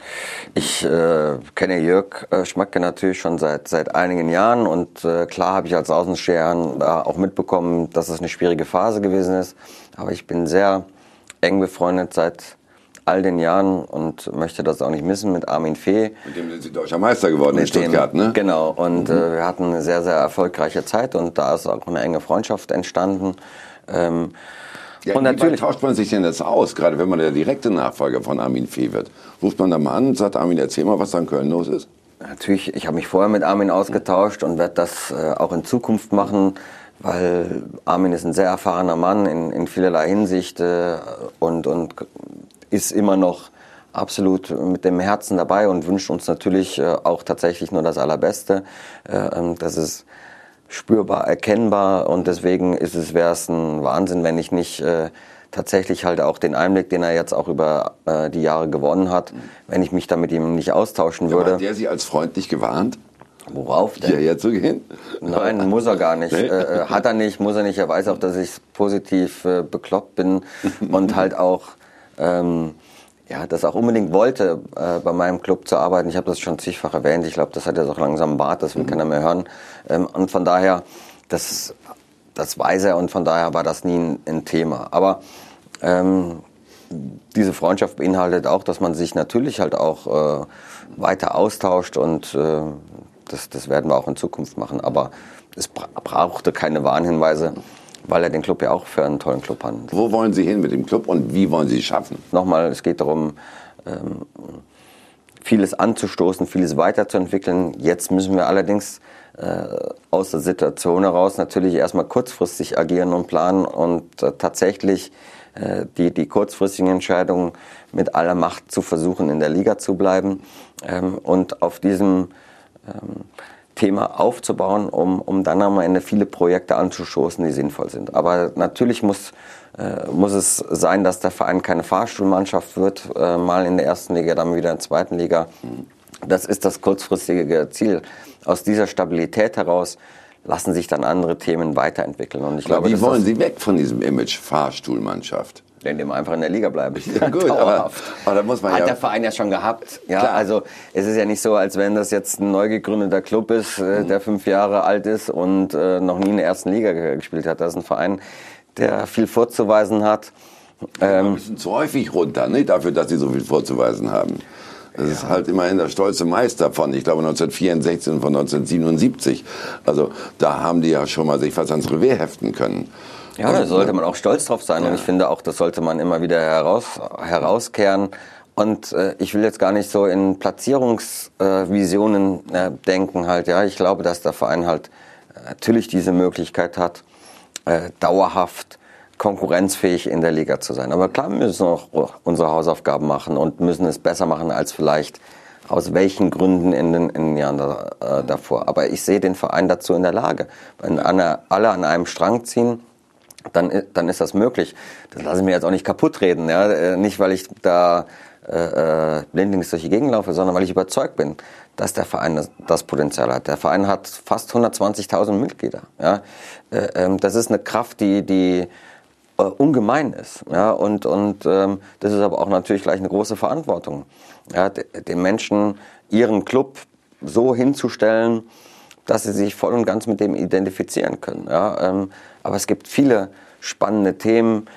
Ich äh, kenne Jörg äh, Schmacke natürlich schon seit, seit einigen Jahren und äh, klar habe ich als Außensteher äh, auch mitbekommen, dass es eine schwierige Phase gewesen ist. Aber ich bin sehr eng befreundet seit all den Jahren und möchte das auch nicht missen mit Armin Fee. Mit dem sind Sie deutscher Meister geworden in Stuttgart, dem, ne? Genau. Und mhm. äh, wir hatten eine sehr, sehr erfolgreiche Zeit und da ist auch eine enge Freundschaft entstanden. Ähm, ja, und natürlich tauscht man sich denn jetzt aus, gerade wenn man der direkte Nachfolger von Armin Fee wird. Ruft man da mal an und sagt, Armin, erzähl mal, was da in Köln los ist? Natürlich, ich habe mich vorher mit Armin ausgetauscht und werde das äh, auch in Zukunft machen, weil Armin ist ein sehr erfahrener Mann in, in vielerlei Hinsicht äh, und, und ist immer noch absolut mit dem Herzen dabei und wünscht uns natürlich äh, auch tatsächlich nur das Allerbeste. Äh, ähm, das ist spürbar erkennbar und deswegen ist es wäre es ein Wahnsinn, wenn ich nicht äh, tatsächlich halt auch den Einblick, den er jetzt auch über äh, die Jahre gewonnen hat, wenn ich mich da mit ihm nicht austauschen würde. Hat der Sie als freundlich gewarnt? Worauf denn? Hierher zu gehen? Nein, muss er gar nicht. Nee. Äh, äh, hat er nicht, muss er nicht. Er weiß auch, dass ich positiv äh, bekloppt bin und halt auch, ähm, ja, das auch unbedingt wollte, äh, bei meinem Club zu arbeiten. Ich habe das schon zigfach erwähnt. Ich glaube, das hat jetzt auch langsam Bart, das will mhm. keiner mehr hören. Ähm, und von daher, das, das weiß er und von daher war das nie ein, ein Thema. Aber ähm, diese Freundschaft beinhaltet auch, dass man sich natürlich halt auch äh, weiter austauscht und äh, das, das werden wir auch in Zukunft machen. Aber es brauchte keine Warnhinweise, weil er den Club ja auch für einen tollen Club hat. Wo wollen Sie hin mit dem Club und wie wollen Sie es schaffen? Nochmal, es geht darum, ähm, vieles anzustoßen, vieles weiterzuentwickeln. Jetzt müssen wir allerdings äh, aus der Situation heraus natürlich erstmal kurzfristig agieren und planen und äh, tatsächlich äh, die, die kurzfristigen Entscheidungen mit aller Macht zu versuchen, in der Liga zu bleiben ähm, und auf diesem ähm, Thema aufzubauen, um, um dann am Ende viele Projekte anzustoßen, die sinnvoll sind. Aber natürlich muss, äh, muss es sein, dass der Verein keine Fahrstuhlmannschaft wird, äh, mal in der ersten Liga, dann wieder in der zweiten Liga. Das ist das kurzfristige Ziel. Aus dieser Stabilität heraus lassen sich dann andere Themen weiterentwickeln. Und ich aber glaube, wie wollen Sie weg von diesem Image Fahrstuhlmannschaft? Indem wir einfach in der Liga bleiben. Ja, gut, aber, aber, da muss man Hat ja der Verein ja schon gehabt. Ja, Klar. also es ist ja nicht so, als wenn das jetzt ein neu gegründeter Club ist, äh, mhm. der fünf Jahre alt ist und äh, noch nie in der ersten Liga gespielt hat. Das ist ein Verein, der viel vorzuweisen hat. Ähm, ein bisschen zu häufig runter, ne? dafür, dass sie so viel vorzuweisen haben. Das ja. ist halt immerhin der stolze Meister von, ich glaube 1964 und von 1977. Also da haben die ja schon mal sich was ans Revier heften können. Ja, da sollte man auch stolz drauf sein. Ja. Und ich finde auch, das sollte man immer wieder heraus, herauskehren. Und äh, ich will jetzt gar nicht so in Platzierungsvisionen äh, denken halt. Ja, ich glaube, dass der Verein halt äh, natürlich diese Möglichkeit hat, äh, dauerhaft konkurrenzfähig in der Liga zu sein. Aber klar, wir müssen auch unsere Hausaufgaben machen und müssen es besser machen als vielleicht aus welchen Gründen in den, in den Jahren da, äh, davor. Aber ich sehe den Verein dazu in der Lage. Wenn alle an einem Strang ziehen, dann, dann ist das möglich. Das lasse ich mir jetzt auch nicht kaputt reden. Ja? Äh, nicht, weil ich da äh, äh, blindlings durch die Gegend laufe, sondern weil ich überzeugt bin, dass der Verein das, das Potenzial hat. Der Verein hat fast 120.000 Mitglieder. Ja? Äh, ähm, das ist eine Kraft, die, die äh, ungemein ist. Ja? Und, und ähm, das ist aber auch natürlich gleich eine große Verantwortung. Ja? Den Menschen ihren Club so hinzustellen, dass sie sich voll und ganz mit dem identifizieren können. Ja? Ähm, aber es gibt viele spannende Themen.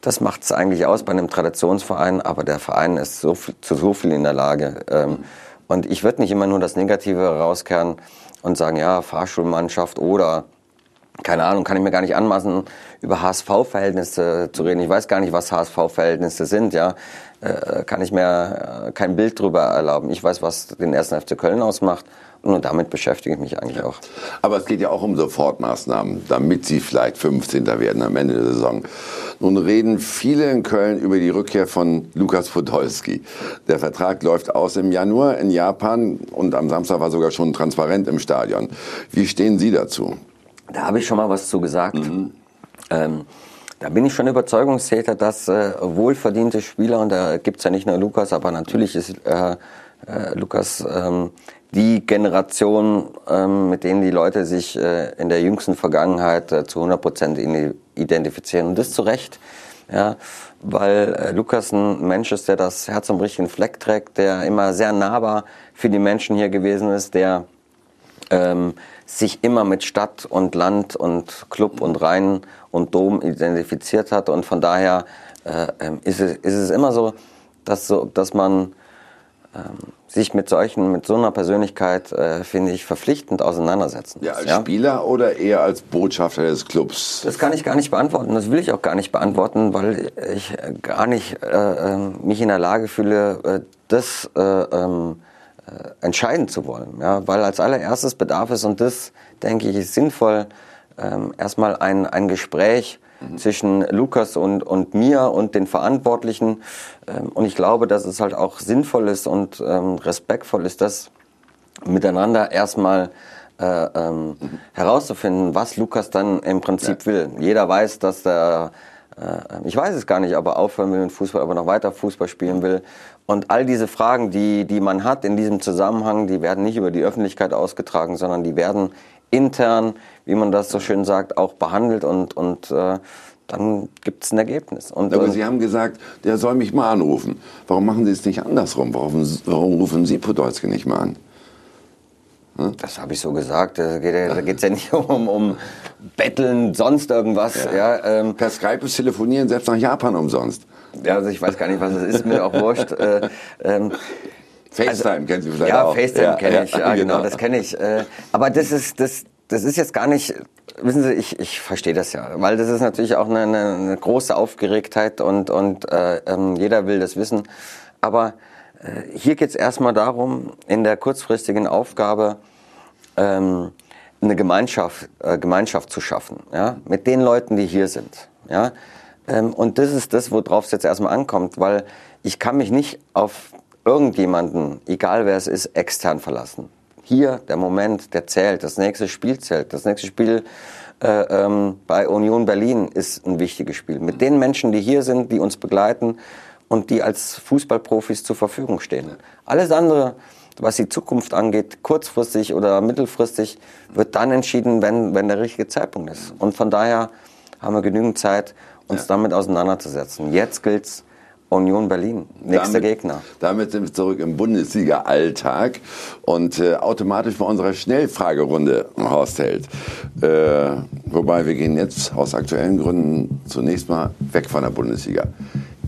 Das macht es eigentlich aus bei einem Traditionsverein, aber der Verein ist so viel, zu so viel in der Lage. Ähm, und ich würde nicht immer nur das Negative rauskehren und sagen, ja, Fahrschulmannschaft oder keine Ahnung, kann ich mir gar nicht anmaßen, über HSV-Verhältnisse zu reden. Ich weiß gar nicht, was HSV-Verhältnisse sind, ja. Äh, kann ich mir äh, kein Bild drüber erlauben. Ich weiß, was den ersten FC Köln ausmacht und damit beschäftige ich mich eigentlich auch. Aber es geht ja auch um Sofortmaßnahmen, damit sie vielleicht 15. werden am Ende der Saison. Nun reden viele in Köln über die Rückkehr von Lukas Podolski. Der Vertrag läuft aus im Januar in Japan und am Samstag war sogar schon transparent im Stadion. Wie stehen Sie dazu? Da habe ich schon mal was zu gesagt. Mhm. Ähm, da bin ich schon Überzeugungstäter, dass äh, wohlverdiente Spieler, und da gibt es ja nicht nur Lukas, aber natürlich ist äh, äh, Lukas ähm, die Generation, ähm, mit denen die Leute sich äh, in der jüngsten Vergangenheit äh, zu 100 Prozent identifizieren. Und das zu Recht, ja, weil äh, Lukas ein Mensch ist, der das Herz am richtigen Fleck trägt, der immer sehr nahbar für die Menschen hier gewesen ist, der ähm, sich immer mit Stadt und Land und Club und Rhein und Dom identifiziert hat. Und von daher äh, ähm, ist, es, ist es immer so, dass, so, dass man ähm, sich mit solchen, mit so einer Persönlichkeit, äh, finde ich, verpflichtend auseinandersetzen. Ja, als ja? Spieler oder eher als Botschafter des Clubs? Das kann ich gar nicht beantworten. Das will ich auch gar nicht beantworten, weil ich gar nicht äh, ähm, mich in der Lage fühle, äh, das äh, ähm, äh, entscheiden zu wollen. Ja? Weil als allererstes bedarf es, und das, denke ich, ist sinnvoll, ähm, erstmal ein, ein Gespräch mhm. zwischen Lukas und, und mir und den Verantwortlichen. Ähm, und ich glaube, dass es halt auch sinnvoll ist und ähm, respektvoll ist, das miteinander erstmal äh, ähm, mhm. herauszufinden, was Lukas dann im Prinzip ja. will. Jeder weiß, dass der äh, ich weiß es gar nicht, ob er aufhören will mit Fußball, aber noch weiter Fußball spielen will. Und all diese Fragen, die, die man hat in diesem Zusammenhang, die werden nicht über die Öffentlichkeit ausgetragen, sondern die werden intern, wie man das so schön sagt, auch behandelt und, und äh, dann gibt es ein Ergebnis. Und, Aber Sie haben gesagt, der soll mich mal anrufen. Warum machen Sie es nicht andersrum? Warum, warum rufen Sie Podolski nicht mal an? Hm? Das habe ich so gesagt. Da geht es ja nicht um, um Betteln, sonst irgendwas. Ja. ja ähm. Per Skype ist telefonieren selbst nach Japan umsonst. Ja, also ich weiß gar nicht, was es ist, mir auch wurscht. Äh, ähm, FaceTime also, kennen Sie vielleicht ja, auch. FaceTime ja, kenne ich, ja, ja genau, genau, das kenne ich. Äh, aber das ist, das, das ist jetzt gar nicht, wissen Sie, ich, ich verstehe das ja, weil das ist natürlich auch eine, eine, eine große Aufgeregtheit und, und äh, ähm, jeder will das wissen. Aber äh, hier geht es erstmal darum, in der kurzfristigen Aufgabe ähm, eine Gemeinschaft, äh, Gemeinschaft zu schaffen, ja, mit den Leuten, die hier sind. Ja. Ähm, und das ist das, worauf es jetzt erstmal ankommt, weil ich kann mich nicht auf irgendjemanden, egal wer es ist, extern verlassen. Hier der Moment, der zählt, das nächste Spiel zählt. Das nächste Spiel äh, ähm, bei Union Berlin ist ein wichtiges Spiel. Mit den Menschen, die hier sind, die uns begleiten und die als Fußballprofis zur Verfügung stehen. Alles andere, was die Zukunft angeht, kurzfristig oder mittelfristig, wird dann entschieden, wenn, wenn der richtige Zeitpunkt ist. Und von daher haben wir genügend Zeit, uns ja. damit auseinanderzusetzen. Jetzt gilt's Union Berlin, nächster damit, Gegner. Damit sind wir zurück im Bundesliga-Alltag und äh, automatisch bei unserer Schnellfragerunde Horst Held. Äh, wobei wir gehen jetzt aus aktuellen Gründen zunächst mal weg von der Bundesliga.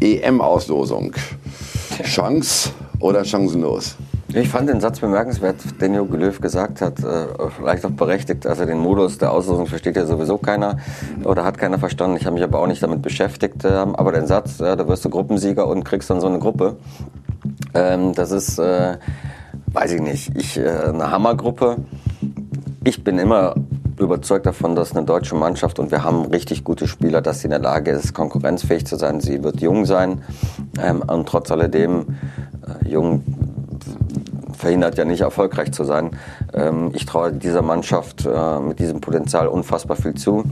EM-Auslosung. Chance oder chancenlos? Ich fand den Satz bemerkenswert, den Jogi Löw gesagt hat, äh, vielleicht auch berechtigt. Also den Modus der Auslosung versteht ja sowieso keiner oder hat keiner verstanden. Ich habe mich aber auch nicht damit beschäftigt. Äh, aber den Satz, da wirst du Gruppensieger und kriegst dann so eine Gruppe, ähm, das ist, äh, weiß ich nicht, ich, äh, eine Hammergruppe. Ich bin immer überzeugt davon, dass eine deutsche Mannschaft und wir haben richtig gute Spieler, dass sie in der Lage ist, konkurrenzfähig zu sein. Sie wird jung sein ähm, und trotz alledem jung verhindert ja nicht erfolgreich zu sein. Ähm, ich traue dieser Mannschaft äh, mit diesem Potenzial unfassbar viel zu.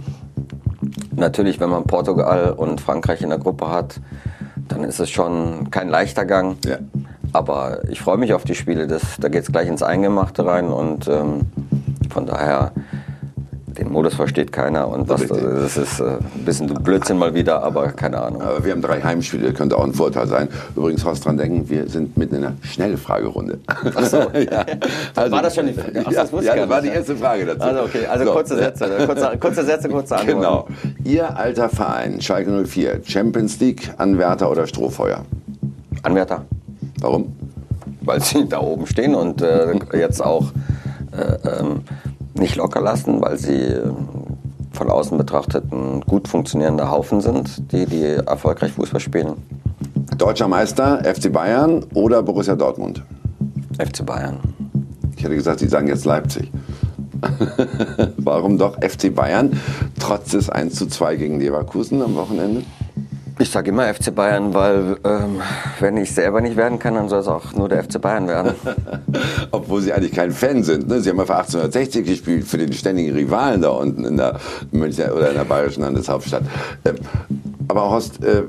Natürlich, wenn man Portugal und Frankreich in der Gruppe hat, dann ist es schon kein leichter Gang. Ja. Aber ich freue mich auf die Spiele. Das, da geht es gleich ins Eingemachte rein und ähm, von daher den Modus versteht keiner und was, das ist äh, ein bisschen Blödsinn mal wieder, aber keine Ahnung. Aber wir haben drei Heimspiele, könnte auch ein Vorteil sein. Übrigens, Horst, dran denken, wir sind mitten in einer Schnellfragerunde. Ach so. ja. also, war das schon die Frage? Ach, das, ja, das war die erste Frage dazu. Also okay, also so. kurze Sätze, kurze, kurze Sätze, kurze Antworten. Genau. Ihr alter Verein, Schalke 04, Champions League, Anwärter oder Strohfeuer? Anwärter. Warum? Weil sie da oben stehen und äh, jetzt auch äh, ähm, nicht locker lassen, weil sie äh, von außen betrachtet ein gut funktionierender Haufen sind, die, die erfolgreich Fußball spielen. Deutscher Meister, FC Bayern oder Borussia Dortmund? FC Bayern. Ich hätte gesagt, Sie sagen jetzt Leipzig. Warum doch FC Bayern, trotz des 1 zu 2 gegen Leverkusen am Wochenende? Ich sage immer FC Bayern, weil ähm, wenn ich selber nicht werden kann, dann soll es auch nur der FC Bayern werden. Obwohl Sie eigentlich kein Fan sind. Ne? Sie haben ja für 1860 gespielt, für den ständigen Rivalen da unten in der Münchner oder in der bayerischen Landeshauptstadt. Ähm, aber Horst, äh,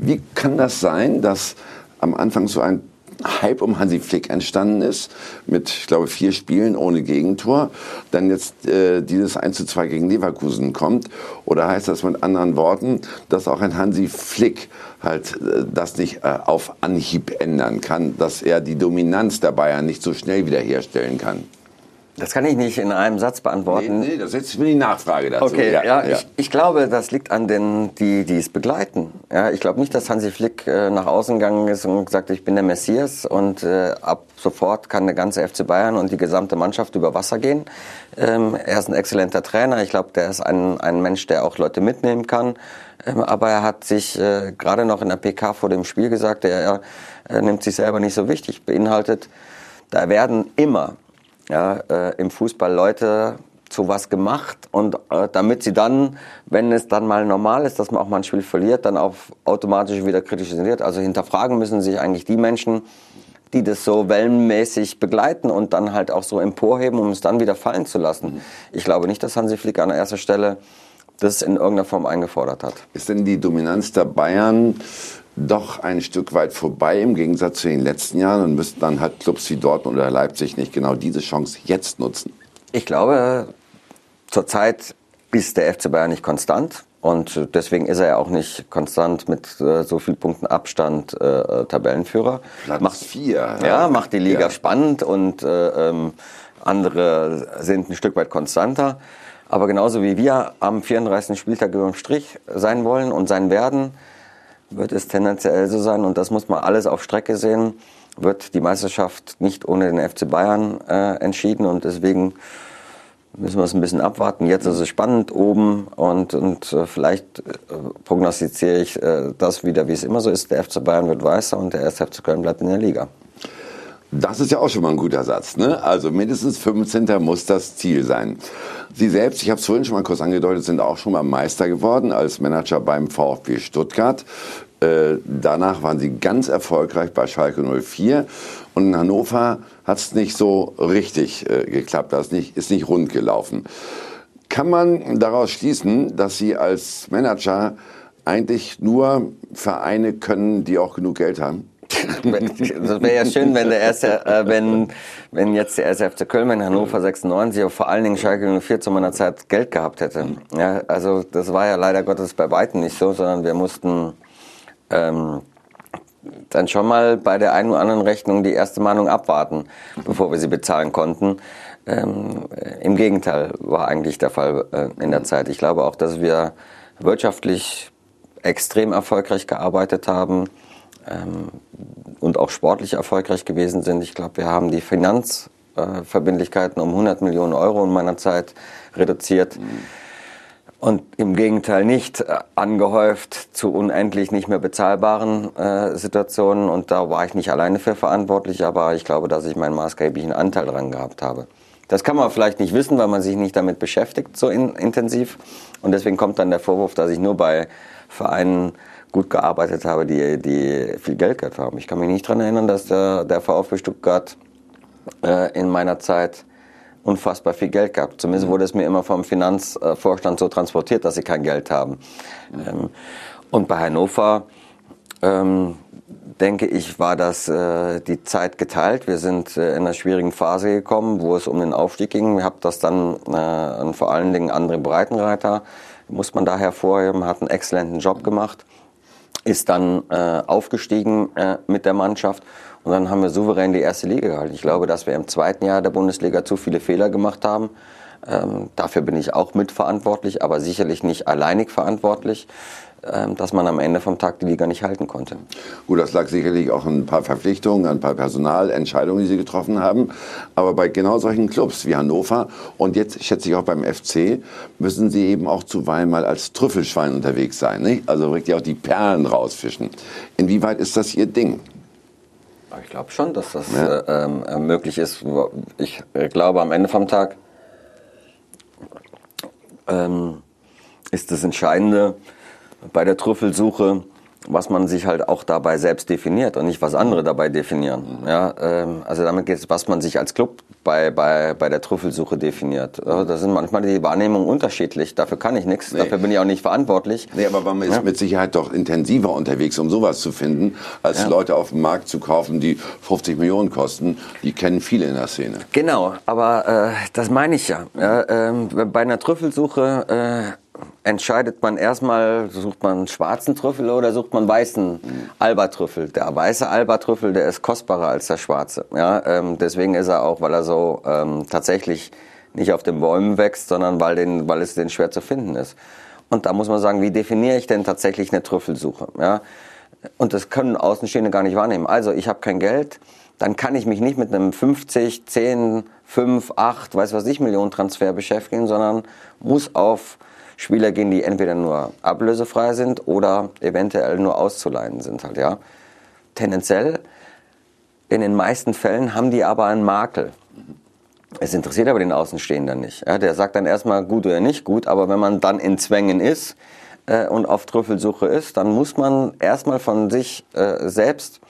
wie kann das sein, dass am Anfang so ein Hype um Hansi Flick entstanden ist, mit, ich glaube, vier Spielen ohne Gegentor, dann jetzt äh, dieses 1 zu 2 gegen Leverkusen kommt? Oder heißt das mit anderen Worten, dass auch ein Hansi Flick halt äh, das nicht äh, auf Anhieb ändern kann, dass er die Dominanz der Bayern nicht so schnell wiederherstellen kann? Das kann ich nicht in einem Satz beantworten. Nee, nee das ist jetzt die Nachfrage dazu. Okay, ja, ja, ja. Ich, ich, glaube, das liegt an den, die, die es begleiten. Ja, ich glaube nicht, dass Hansi Flick äh, nach außen gegangen ist und gesagt, ich bin der Messias und äh, ab sofort kann der ganze FC Bayern und die gesamte Mannschaft über Wasser gehen. Ähm, er ist ein exzellenter Trainer. Ich glaube, der ist ein, ein Mensch, der auch Leute mitnehmen kann. Ähm, aber er hat sich äh, gerade noch in der PK vor dem Spiel gesagt, er, er nimmt sich selber nicht so wichtig. Beinhaltet, da werden immer ja, äh, im Fußball Leute zu was gemacht und äh, damit sie dann, wenn es dann mal normal ist, dass man auch mal ein Spiel verliert, dann auch automatisch wieder kritisiert. Also hinterfragen müssen sich eigentlich die Menschen, die das so wellenmäßig begleiten und dann halt auch so emporheben, um es dann wieder fallen zu lassen. Ich glaube nicht, dass Hansi Flick an erster Stelle das in irgendeiner Form eingefordert hat. Ist denn die Dominanz der Bayern doch ein Stück weit vorbei im Gegensatz zu den letzten Jahren und müssten dann halt Clubs wie Dortmund oder Leipzig nicht genau diese Chance jetzt nutzen? Ich glaube, zurzeit ist der FC Bayern nicht konstant. Und deswegen ist er ja auch nicht konstant mit äh, so viel Punkten Abstand äh, Tabellenführer. Platz macht vier. Ja, ja, macht die Liga ja. spannend und äh, ähm, andere sind ein Stück weit konstanter. Aber genauso wie wir am 34. Spieltag über dem Strich sein wollen und sein werden, wird es tendenziell so sein, und das muss man alles auf Strecke sehen, wird die Meisterschaft nicht ohne den FC Bayern äh, entschieden und deswegen müssen wir es ein bisschen abwarten. Jetzt ist es spannend oben und, und äh, vielleicht äh, prognostiziere ich äh, das wieder, wie es immer so ist. Der FC Bayern wird weißer und der 1. FC Köln bleibt in der Liga. Das ist ja auch schon mal ein guter Satz. Ne? Also mindestens 15. muss das Ziel sein. Sie selbst, ich habe es vorhin schon mal kurz angedeutet, sind auch schon mal Meister geworden als Manager beim VfB Stuttgart. Äh, danach waren Sie ganz erfolgreich bei Schalke 04. Und in Hannover hat es nicht so richtig äh, geklappt. Das ist nicht, ist nicht rund gelaufen. Kann man daraus schließen, dass Sie als Manager eigentlich nur Vereine können, die auch genug Geld haben? das wäre ja schön, wenn der erste, äh, wenn, wenn jetzt der erste FC Köln, wenn Hannover 96 und vor allen Dingen Schalke 04 zu meiner Zeit Geld gehabt hätte. Ja, also das war ja leider Gottes bei weitem nicht so, sondern wir mussten ähm, dann schon mal bei der einen oder anderen Rechnung die erste Mahnung abwarten, bevor wir sie bezahlen konnten. Ähm, Im Gegenteil war eigentlich der Fall äh, in der Zeit. Ich glaube auch, dass wir wirtschaftlich extrem erfolgreich gearbeitet haben ähm, und auch sportlich erfolgreich gewesen sind. Ich glaube, wir haben die Finanzverbindlichkeiten um 100 Millionen Euro in meiner Zeit reduziert. Und im Gegenteil nicht äh, angehäuft zu unendlich nicht mehr bezahlbaren äh, Situationen. Und da war ich nicht alleine für verantwortlich, aber ich glaube, dass ich meinen maßgeblichen Anteil daran gehabt habe. Das kann man vielleicht nicht wissen, weil man sich nicht damit beschäftigt so in, intensiv. Und deswegen kommt dann der Vorwurf, dass ich nur bei Vereinen gut gearbeitet habe, die, die viel Geld gehabt haben. Ich kann mich nicht daran erinnern, dass der, der VfB Stuttgart äh, in meiner Zeit unfassbar viel Geld gehabt. Zumindest wurde es mir immer vom Finanzvorstand so transportiert, dass sie kein Geld haben. Ähm, und bei Hannover, ähm, denke ich, war das äh, die Zeit geteilt. Wir sind äh, in einer schwierigen Phase gekommen, wo es um den Aufstieg ging. Ich habe das dann äh, und vor allen Dingen andere Breitenreiter, muss man da hervorheben, hat einen exzellenten Job gemacht ist dann äh, aufgestiegen äh, mit der Mannschaft und dann haben wir souverän die erste Liga gehalten. Ich glaube, dass wir im zweiten Jahr der Bundesliga zu viele Fehler gemacht haben. Ähm, dafür bin ich auch mitverantwortlich, aber sicherlich nicht alleinig verantwortlich, ähm, dass man am Ende vom Tag die Liga nicht halten konnte. Gut, das lag sicherlich auch an ein paar Verpflichtungen, an ein paar Personalentscheidungen, die Sie getroffen haben. Aber bei genau solchen Clubs wie Hannover und jetzt schätze ich auch beim FC müssen Sie eben auch zuweilen mal als Trüffelschwein unterwegs sein. Nicht? Also wirklich auch die Perlen rausfischen. Inwieweit ist das Ihr Ding? Ich glaube schon, dass das ja. äh, äh, möglich ist. Ich glaube, am Ende vom Tag ähm, ist das Entscheidende bei der Trüffelsuche, was man sich halt auch dabei selbst definiert und nicht was andere dabei definieren. Ja, ähm, also damit geht es, was man sich als Club bei, bei, bei der Trüffelsuche definiert. Ja, da sind manchmal die Wahrnehmungen unterschiedlich. Dafür kann ich nichts. Nee. Dafür bin ich auch nicht verantwortlich. Nee, aber man ist ja. mit Sicherheit doch intensiver unterwegs, um sowas zu finden, als ja. Leute auf dem Markt zu kaufen, die 50 Millionen kosten. Die kennen viele in der Szene. Genau, aber äh, das meine ich ja. ja ähm, bei einer Trüffelsuche äh, entscheidet man erstmal, sucht man schwarzen Trüffel oder sucht man weißen. Alba-Trüffel. Der weiße Alba-Trüffel, der ist kostbarer als der schwarze. Ja, ähm, deswegen ist er auch, weil er so ähm, tatsächlich nicht auf den Bäumen wächst, sondern weil, den, weil es den schwer zu finden ist. Und da muss man sagen, wie definiere ich denn tatsächlich eine Trüffelsuche? Ja? Und das können Außenstehende gar nicht wahrnehmen. Also ich habe kein Geld, dann kann ich mich nicht mit einem 50, 10, 5, 8, weiß was ich, Millionen Transfer beschäftigen, sondern muss auf Spieler gehen, die entweder nur ablösefrei sind oder eventuell nur auszuleihen sind halt, ja. Tendenziell, in den meisten Fällen haben die aber einen Makel. Es interessiert aber den Außenstehenden nicht. Ja, der sagt dann erstmal gut oder nicht gut, aber wenn man dann in Zwängen ist äh, und auf Trüffelsuche ist, dann muss man erstmal von sich äh, selbst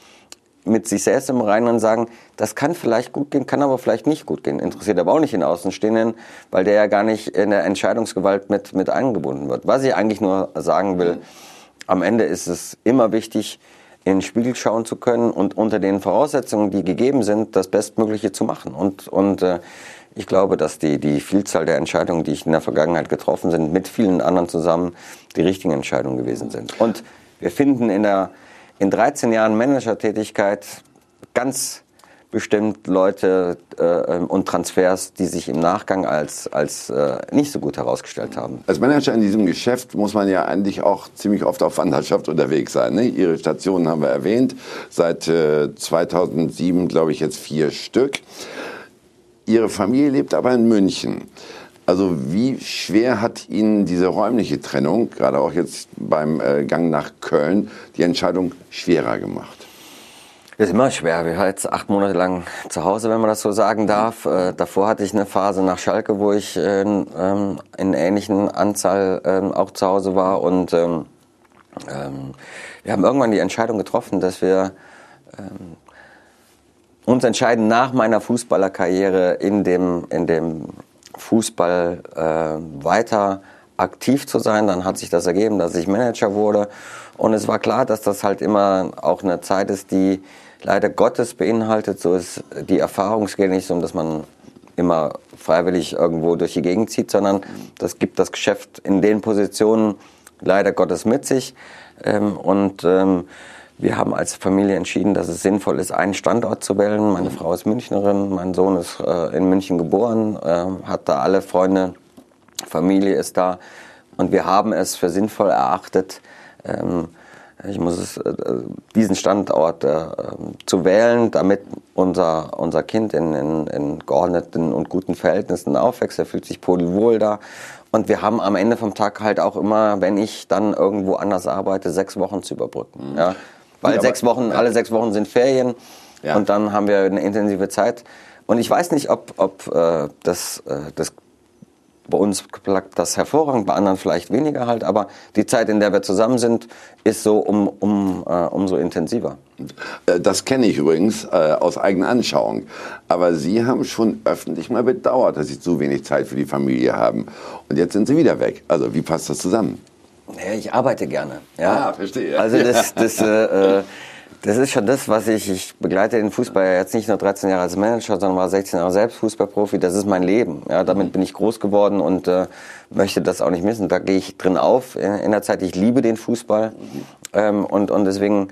mit sich selbst im Reinen sagen, das kann vielleicht gut gehen, kann aber vielleicht nicht gut gehen. Interessiert aber auch nicht den Außenstehenden, weil der ja gar nicht in der Entscheidungsgewalt mit, mit eingebunden wird. Was ich eigentlich nur sagen will, am Ende ist es immer wichtig, in den Spiegel schauen zu können und unter den Voraussetzungen, die gegeben sind, das Bestmögliche zu machen. Und, und äh, ich glaube, dass die, die Vielzahl der Entscheidungen, die ich in der Vergangenheit getroffen sind, mit vielen anderen zusammen die richtigen Entscheidungen gewesen sind. Und wir finden in, der, in 13 Jahren Managertätigkeit ganz bestimmt Leute äh, und Transfers, die sich im Nachgang als, als äh, nicht so gut herausgestellt haben. Als Manager in diesem Geschäft muss man ja eigentlich auch ziemlich oft auf Wanderschaft unterwegs sein. Ne? Ihre Stationen haben wir erwähnt, seit äh, 2007 glaube ich jetzt vier Stück. Ihre Familie lebt aber in München. Also wie schwer hat Ihnen diese räumliche Trennung, gerade auch jetzt beim äh, Gang nach Köln, die Entscheidung schwerer gemacht? Ist immer schwer. Wir waren jetzt acht Monate lang zu Hause, wenn man das so sagen darf. Äh, davor hatte ich eine Phase nach Schalke, wo ich äh, in ähnlichen Anzahl ähm, auch zu Hause war. Und ähm, ähm wir haben irgendwann die Entscheidung getroffen, dass wir ähm, uns entscheiden, nach meiner Fußballerkarriere in dem, in dem Fußball äh, weiter aktiv zu sein. Dann hat sich das ergeben, dass ich Manager wurde. Und es war klar, dass das halt immer auch eine Zeit ist, die leider Gottes beinhaltet. So ist die Erfahrungsgehe nicht so, dass man immer freiwillig irgendwo durch die Gegend zieht, sondern das gibt das Geschäft in den Positionen leider Gottes mit sich. Ähm, und ähm, wir haben als Familie entschieden, dass es sinnvoll ist, einen Standort zu wählen. Meine Frau ist Münchnerin, mein Sohn ist äh, in München geboren, äh, hat da alle Freunde, Familie ist da. Und wir haben es für sinnvoll erachtet, ähm, ich muss es, äh, diesen Standort äh, zu wählen, damit unser, unser Kind in, in, in geordneten und guten Verhältnissen aufwächst. Er fühlt sich pudelwohl da. Und wir haben am Ende vom Tag halt auch immer, wenn ich dann irgendwo anders arbeite, sechs Wochen zu überbrücken. Mhm. Ja? Weil ja, sechs Wochen, alle sechs Wochen sind Ferien ja. und dann haben wir eine intensive Zeit. Und ich weiß nicht, ob, ob äh, das, äh, das bei uns klappt das hervorragend, bei anderen vielleicht weniger halt, aber die Zeit, in der wir zusammen sind, ist so um, um, äh, umso intensiver. Äh, das kenne ich übrigens äh, aus eigener Anschauung. Aber Sie haben schon öffentlich mal bedauert, dass Sie zu wenig Zeit für die Familie haben. Und jetzt sind Sie wieder weg. Also wie passt das zusammen? Ja, ich arbeite gerne. Ja, ah, verstehe. Also das, das äh, äh das ist schon das, was ich, ich begleite den Fußball ja jetzt nicht nur 13 Jahre als Manager, sondern war 16 Jahre selbst Fußballprofi. Das ist mein Leben. Ja, damit bin ich groß geworden und äh, möchte das auch nicht missen. Da gehe ich drin auf in, der Zeit. Ich liebe den Fußball ähm, und, und deswegen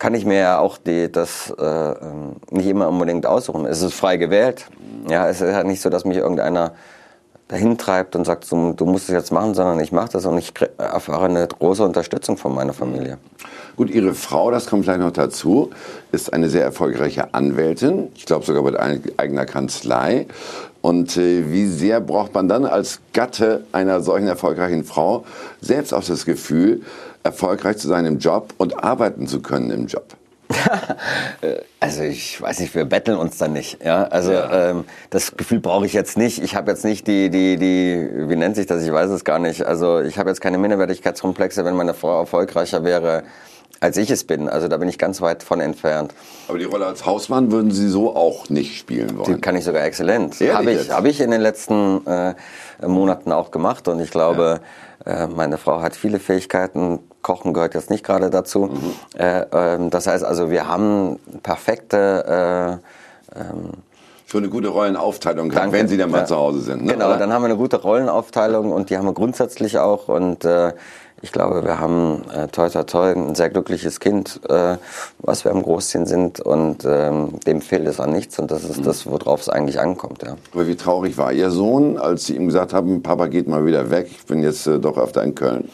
kann ich mir ja auch die, das äh, ähm, nicht immer unbedingt aussuchen. Es ist frei gewählt. Ja, es ist ja nicht so, dass mich irgendeiner dahin treibt und sagt, du, du musst es jetzt machen, sondern ich mache das und ich erfahre eine große Unterstützung von meiner Familie. Gut, Ihre Frau, das kommt vielleicht noch dazu, ist eine sehr erfolgreiche Anwältin. Ich glaube sogar mit eigener Kanzlei. Und äh, wie sehr braucht man dann als Gatte einer solchen erfolgreichen Frau selbst auch das Gefühl, erfolgreich zu sein im Job und arbeiten zu können im Job? also ich weiß nicht, wir betteln uns dann nicht. Ja, also ja. Ähm, das Gefühl brauche ich jetzt nicht. Ich habe jetzt nicht die, die, die, wie nennt sich das? Ich weiß es gar nicht. Also ich habe jetzt keine Minderwertigkeitskomplexe, wenn meine Frau erfolgreicher wäre als ich es bin. Also da bin ich ganz weit von entfernt. Aber die Rolle als Hausmann würden Sie so auch nicht spielen wollen? Die kann ich sogar exzellent. Habe ich, hab ich in den letzten äh, Monaten auch gemacht und ich glaube, ja. äh, meine Frau hat viele Fähigkeiten. Kochen gehört jetzt nicht gerade dazu. Mhm. Äh, ähm, das heißt also, wir haben perfekte äh, ähm, für eine gute Rollenaufteilung, Danke. wenn Sie dann mal ja. zu Hause sind. Ne? Genau, Oder? dann haben wir eine gute Rollenaufteilung und die haben wir grundsätzlich auch und äh, ich glaube, wir haben äh, toi toi toi ein sehr glückliches Kind, äh, was wir am Großziehen sind und ähm, dem fehlt es an nichts und das ist mhm. das, worauf es eigentlich ankommt. Ja. Aber wie traurig war Ihr Sohn, als Sie ihm gesagt haben, Papa geht mal wieder weg, ich bin jetzt äh, doch öfter in Köln?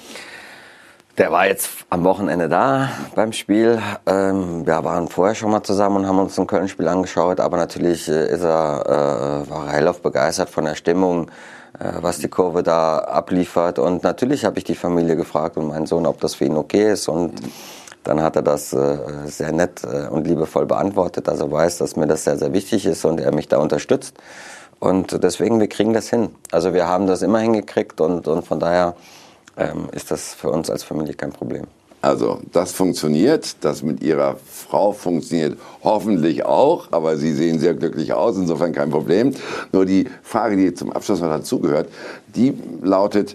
Der war jetzt am Wochenende da beim Spiel. Ähm, wir waren vorher schon mal zusammen und haben uns ein Köln-Spiel angeschaut, aber natürlich äh, ist er, äh, war er hellauf begeistert von der Stimmung was die Kurve da abliefert. Und natürlich habe ich die Familie gefragt und meinen Sohn, ob das für ihn okay ist. Und dann hat er das äh, sehr nett äh, und liebevoll beantwortet. Also weiß, dass mir das sehr, sehr wichtig ist und er mich da unterstützt. Und deswegen, wir kriegen das hin. Also wir haben das immer hingekriegt und, und von daher ähm, ist das für uns als Familie kein Problem. Also, das funktioniert. Das mit Ihrer Frau funktioniert hoffentlich auch. Aber Sie sehen sehr glücklich aus. Insofern kein Problem. Nur die Frage, die zum Abschluss noch dazugehört, die lautet,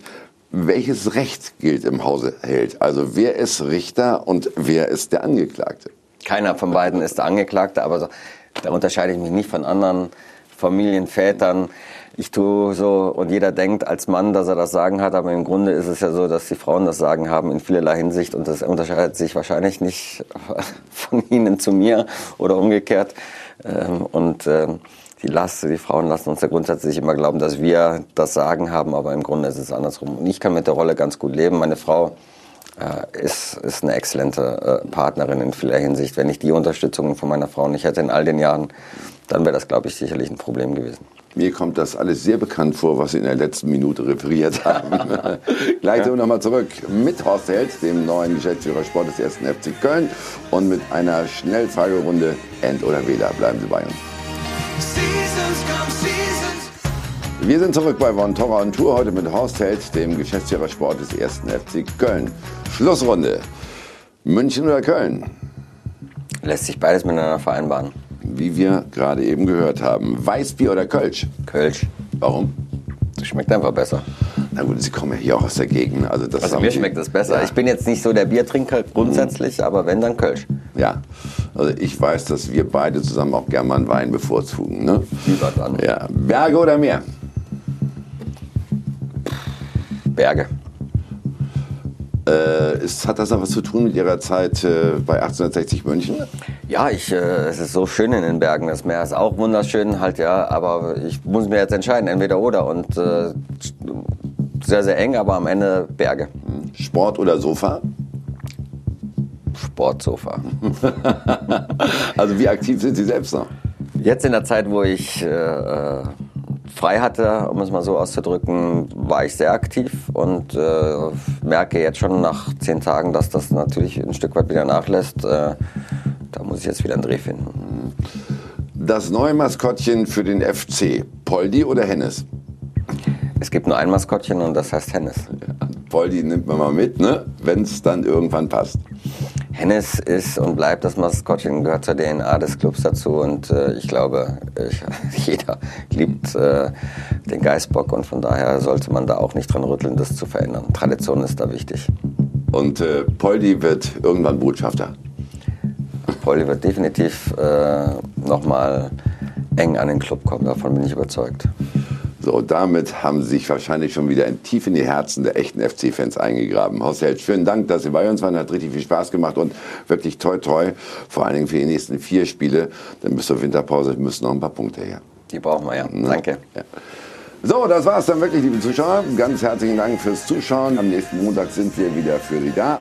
welches Recht gilt im Hause Held? Also, wer ist Richter und wer ist der Angeklagte? Keiner von beiden ist der Angeklagte, aber da unterscheide ich mich nicht von anderen Familienvätern ich tue so und jeder denkt als Mann, dass er das Sagen hat, aber im Grunde ist es ja so, dass die Frauen das Sagen haben in vielerlei Hinsicht und das unterscheidet sich wahrscheinlich nicht von ihnen zu mir oder umgekehrt. Ähm, und ähm, die Last, die Frauen lassen uns ja grundsätzlich immer glauben, dass wir das Sagen haben, aber im Grunde ist es andersrum. Und ich kann mit der Rolle ganz gut leben. Meine Frau äh, ist, ist eine exzellente äh, Partnerin in vieler Hinsicht. Wenn ich die Unterstützung von meiner Frau nicht hätte in all den Jahren, dann wäre das, glaube ich, sicherlich ein Problem gewesen. Mir kommt das alles sehr bekannt vor, was Sie in der letzten Minute referiert haben. Gleich ja. nochmal zurück mit Horst Held, dem neuen Geschäftsführer Sport des 1. FC Köln und mit einer Schnellfragerunde End oder Wähler. Bleiben Sie bei uns. Wir sind zurück bei Von Torra und Tour, heute mit Horst Held, dem Geschäftsführer Sport des 1. FC Köln. Schlussrunde. München oder Köln? Lässt sich beides miteinander vereinbaren wie wir gerade eben gehört haben. Weißbier oder Kölsch? Kölsch. Warum? Das schmeckt einfach besser. Na gut, Sie kommen ja hier auch aus der Gegend. Also, das also mir schmeckt das besser. Ja. Ich bin jetzt nicht so der Biertrinker grundsätzlich, mhm. aber wenn, dann Kölsch. Ja, also ich weiß, dass wir beide zusammen auch gerne mal einen Wein bevorzugen. Ne? Lieber dann. Ja. Berge oder Meer? Berge. Äh, ist, hat das noch was zu tun mit Ihrer Zeit äh, bei 1860 München? Ja, ich, äh, es ist so schön in den Bergen. Das Meer ist auch wunderschön, halt ja. Aber ich muss mir jetzt entscheiden, entweder oder. Und äh, sehr, sehr eng, aber am Ende Berge. Sport oder Sofa? Sportsofa. also wie aktiv sind Sie selbst noch? Jetzt in der Zeit, wo ich äh, äh frei hatte, um es mal so auszudrücken, war ich sehr aktiv und äh, merke jetzt schon nach zehn Tagen, dass das natürlich ein Stück weit wieder nachlässt. Äh, da muss ich jetzt wieder einen Dreh finden. Das neue Maskottchen für den FC, Poldi oder Hennes? Es gibt nur ein Maskottchen und das heißt Hennes. Ja, Poldi nimmt man mal mit, ne? wenn es dann irgendwann passt. Hennes ist und bleibt das Maskottchen, gehört zur DNA des Clubs dazu und äh, ich glaube, ich, jeder liebt äh, den Geißbock und von daher sollte man da auch nicht dran rütteln, das zu verändern. Tradition ist da wichtig. Und äh, Poldi wird irgendwann Botschafter? Poldi wird definitiv äh, nochmal eng an den Club kommen, davon bin ich überzeugt. So, damit haben Sie sich wahrscheinlich schon wieder in tief in die Herzen der echten FC-Fans eingegraben. Horst Held, schönen Dank, dass Sie bei uns waren. Hat richtig viel Spaß gemacht und wirklich toi toi. Vor allen Dingen für die nächsten vier Spiele. Dann bis zur Winterpause müssen noch ein paar Punkte her. Die brauchen wir ja. Na? Danke. Ja. So, das war's dann wirklich, liebe Zuschauer. Ganz herzlichen Dank fürs Zuschauen. Am nächsten Montag sind wir wieder für Sie da.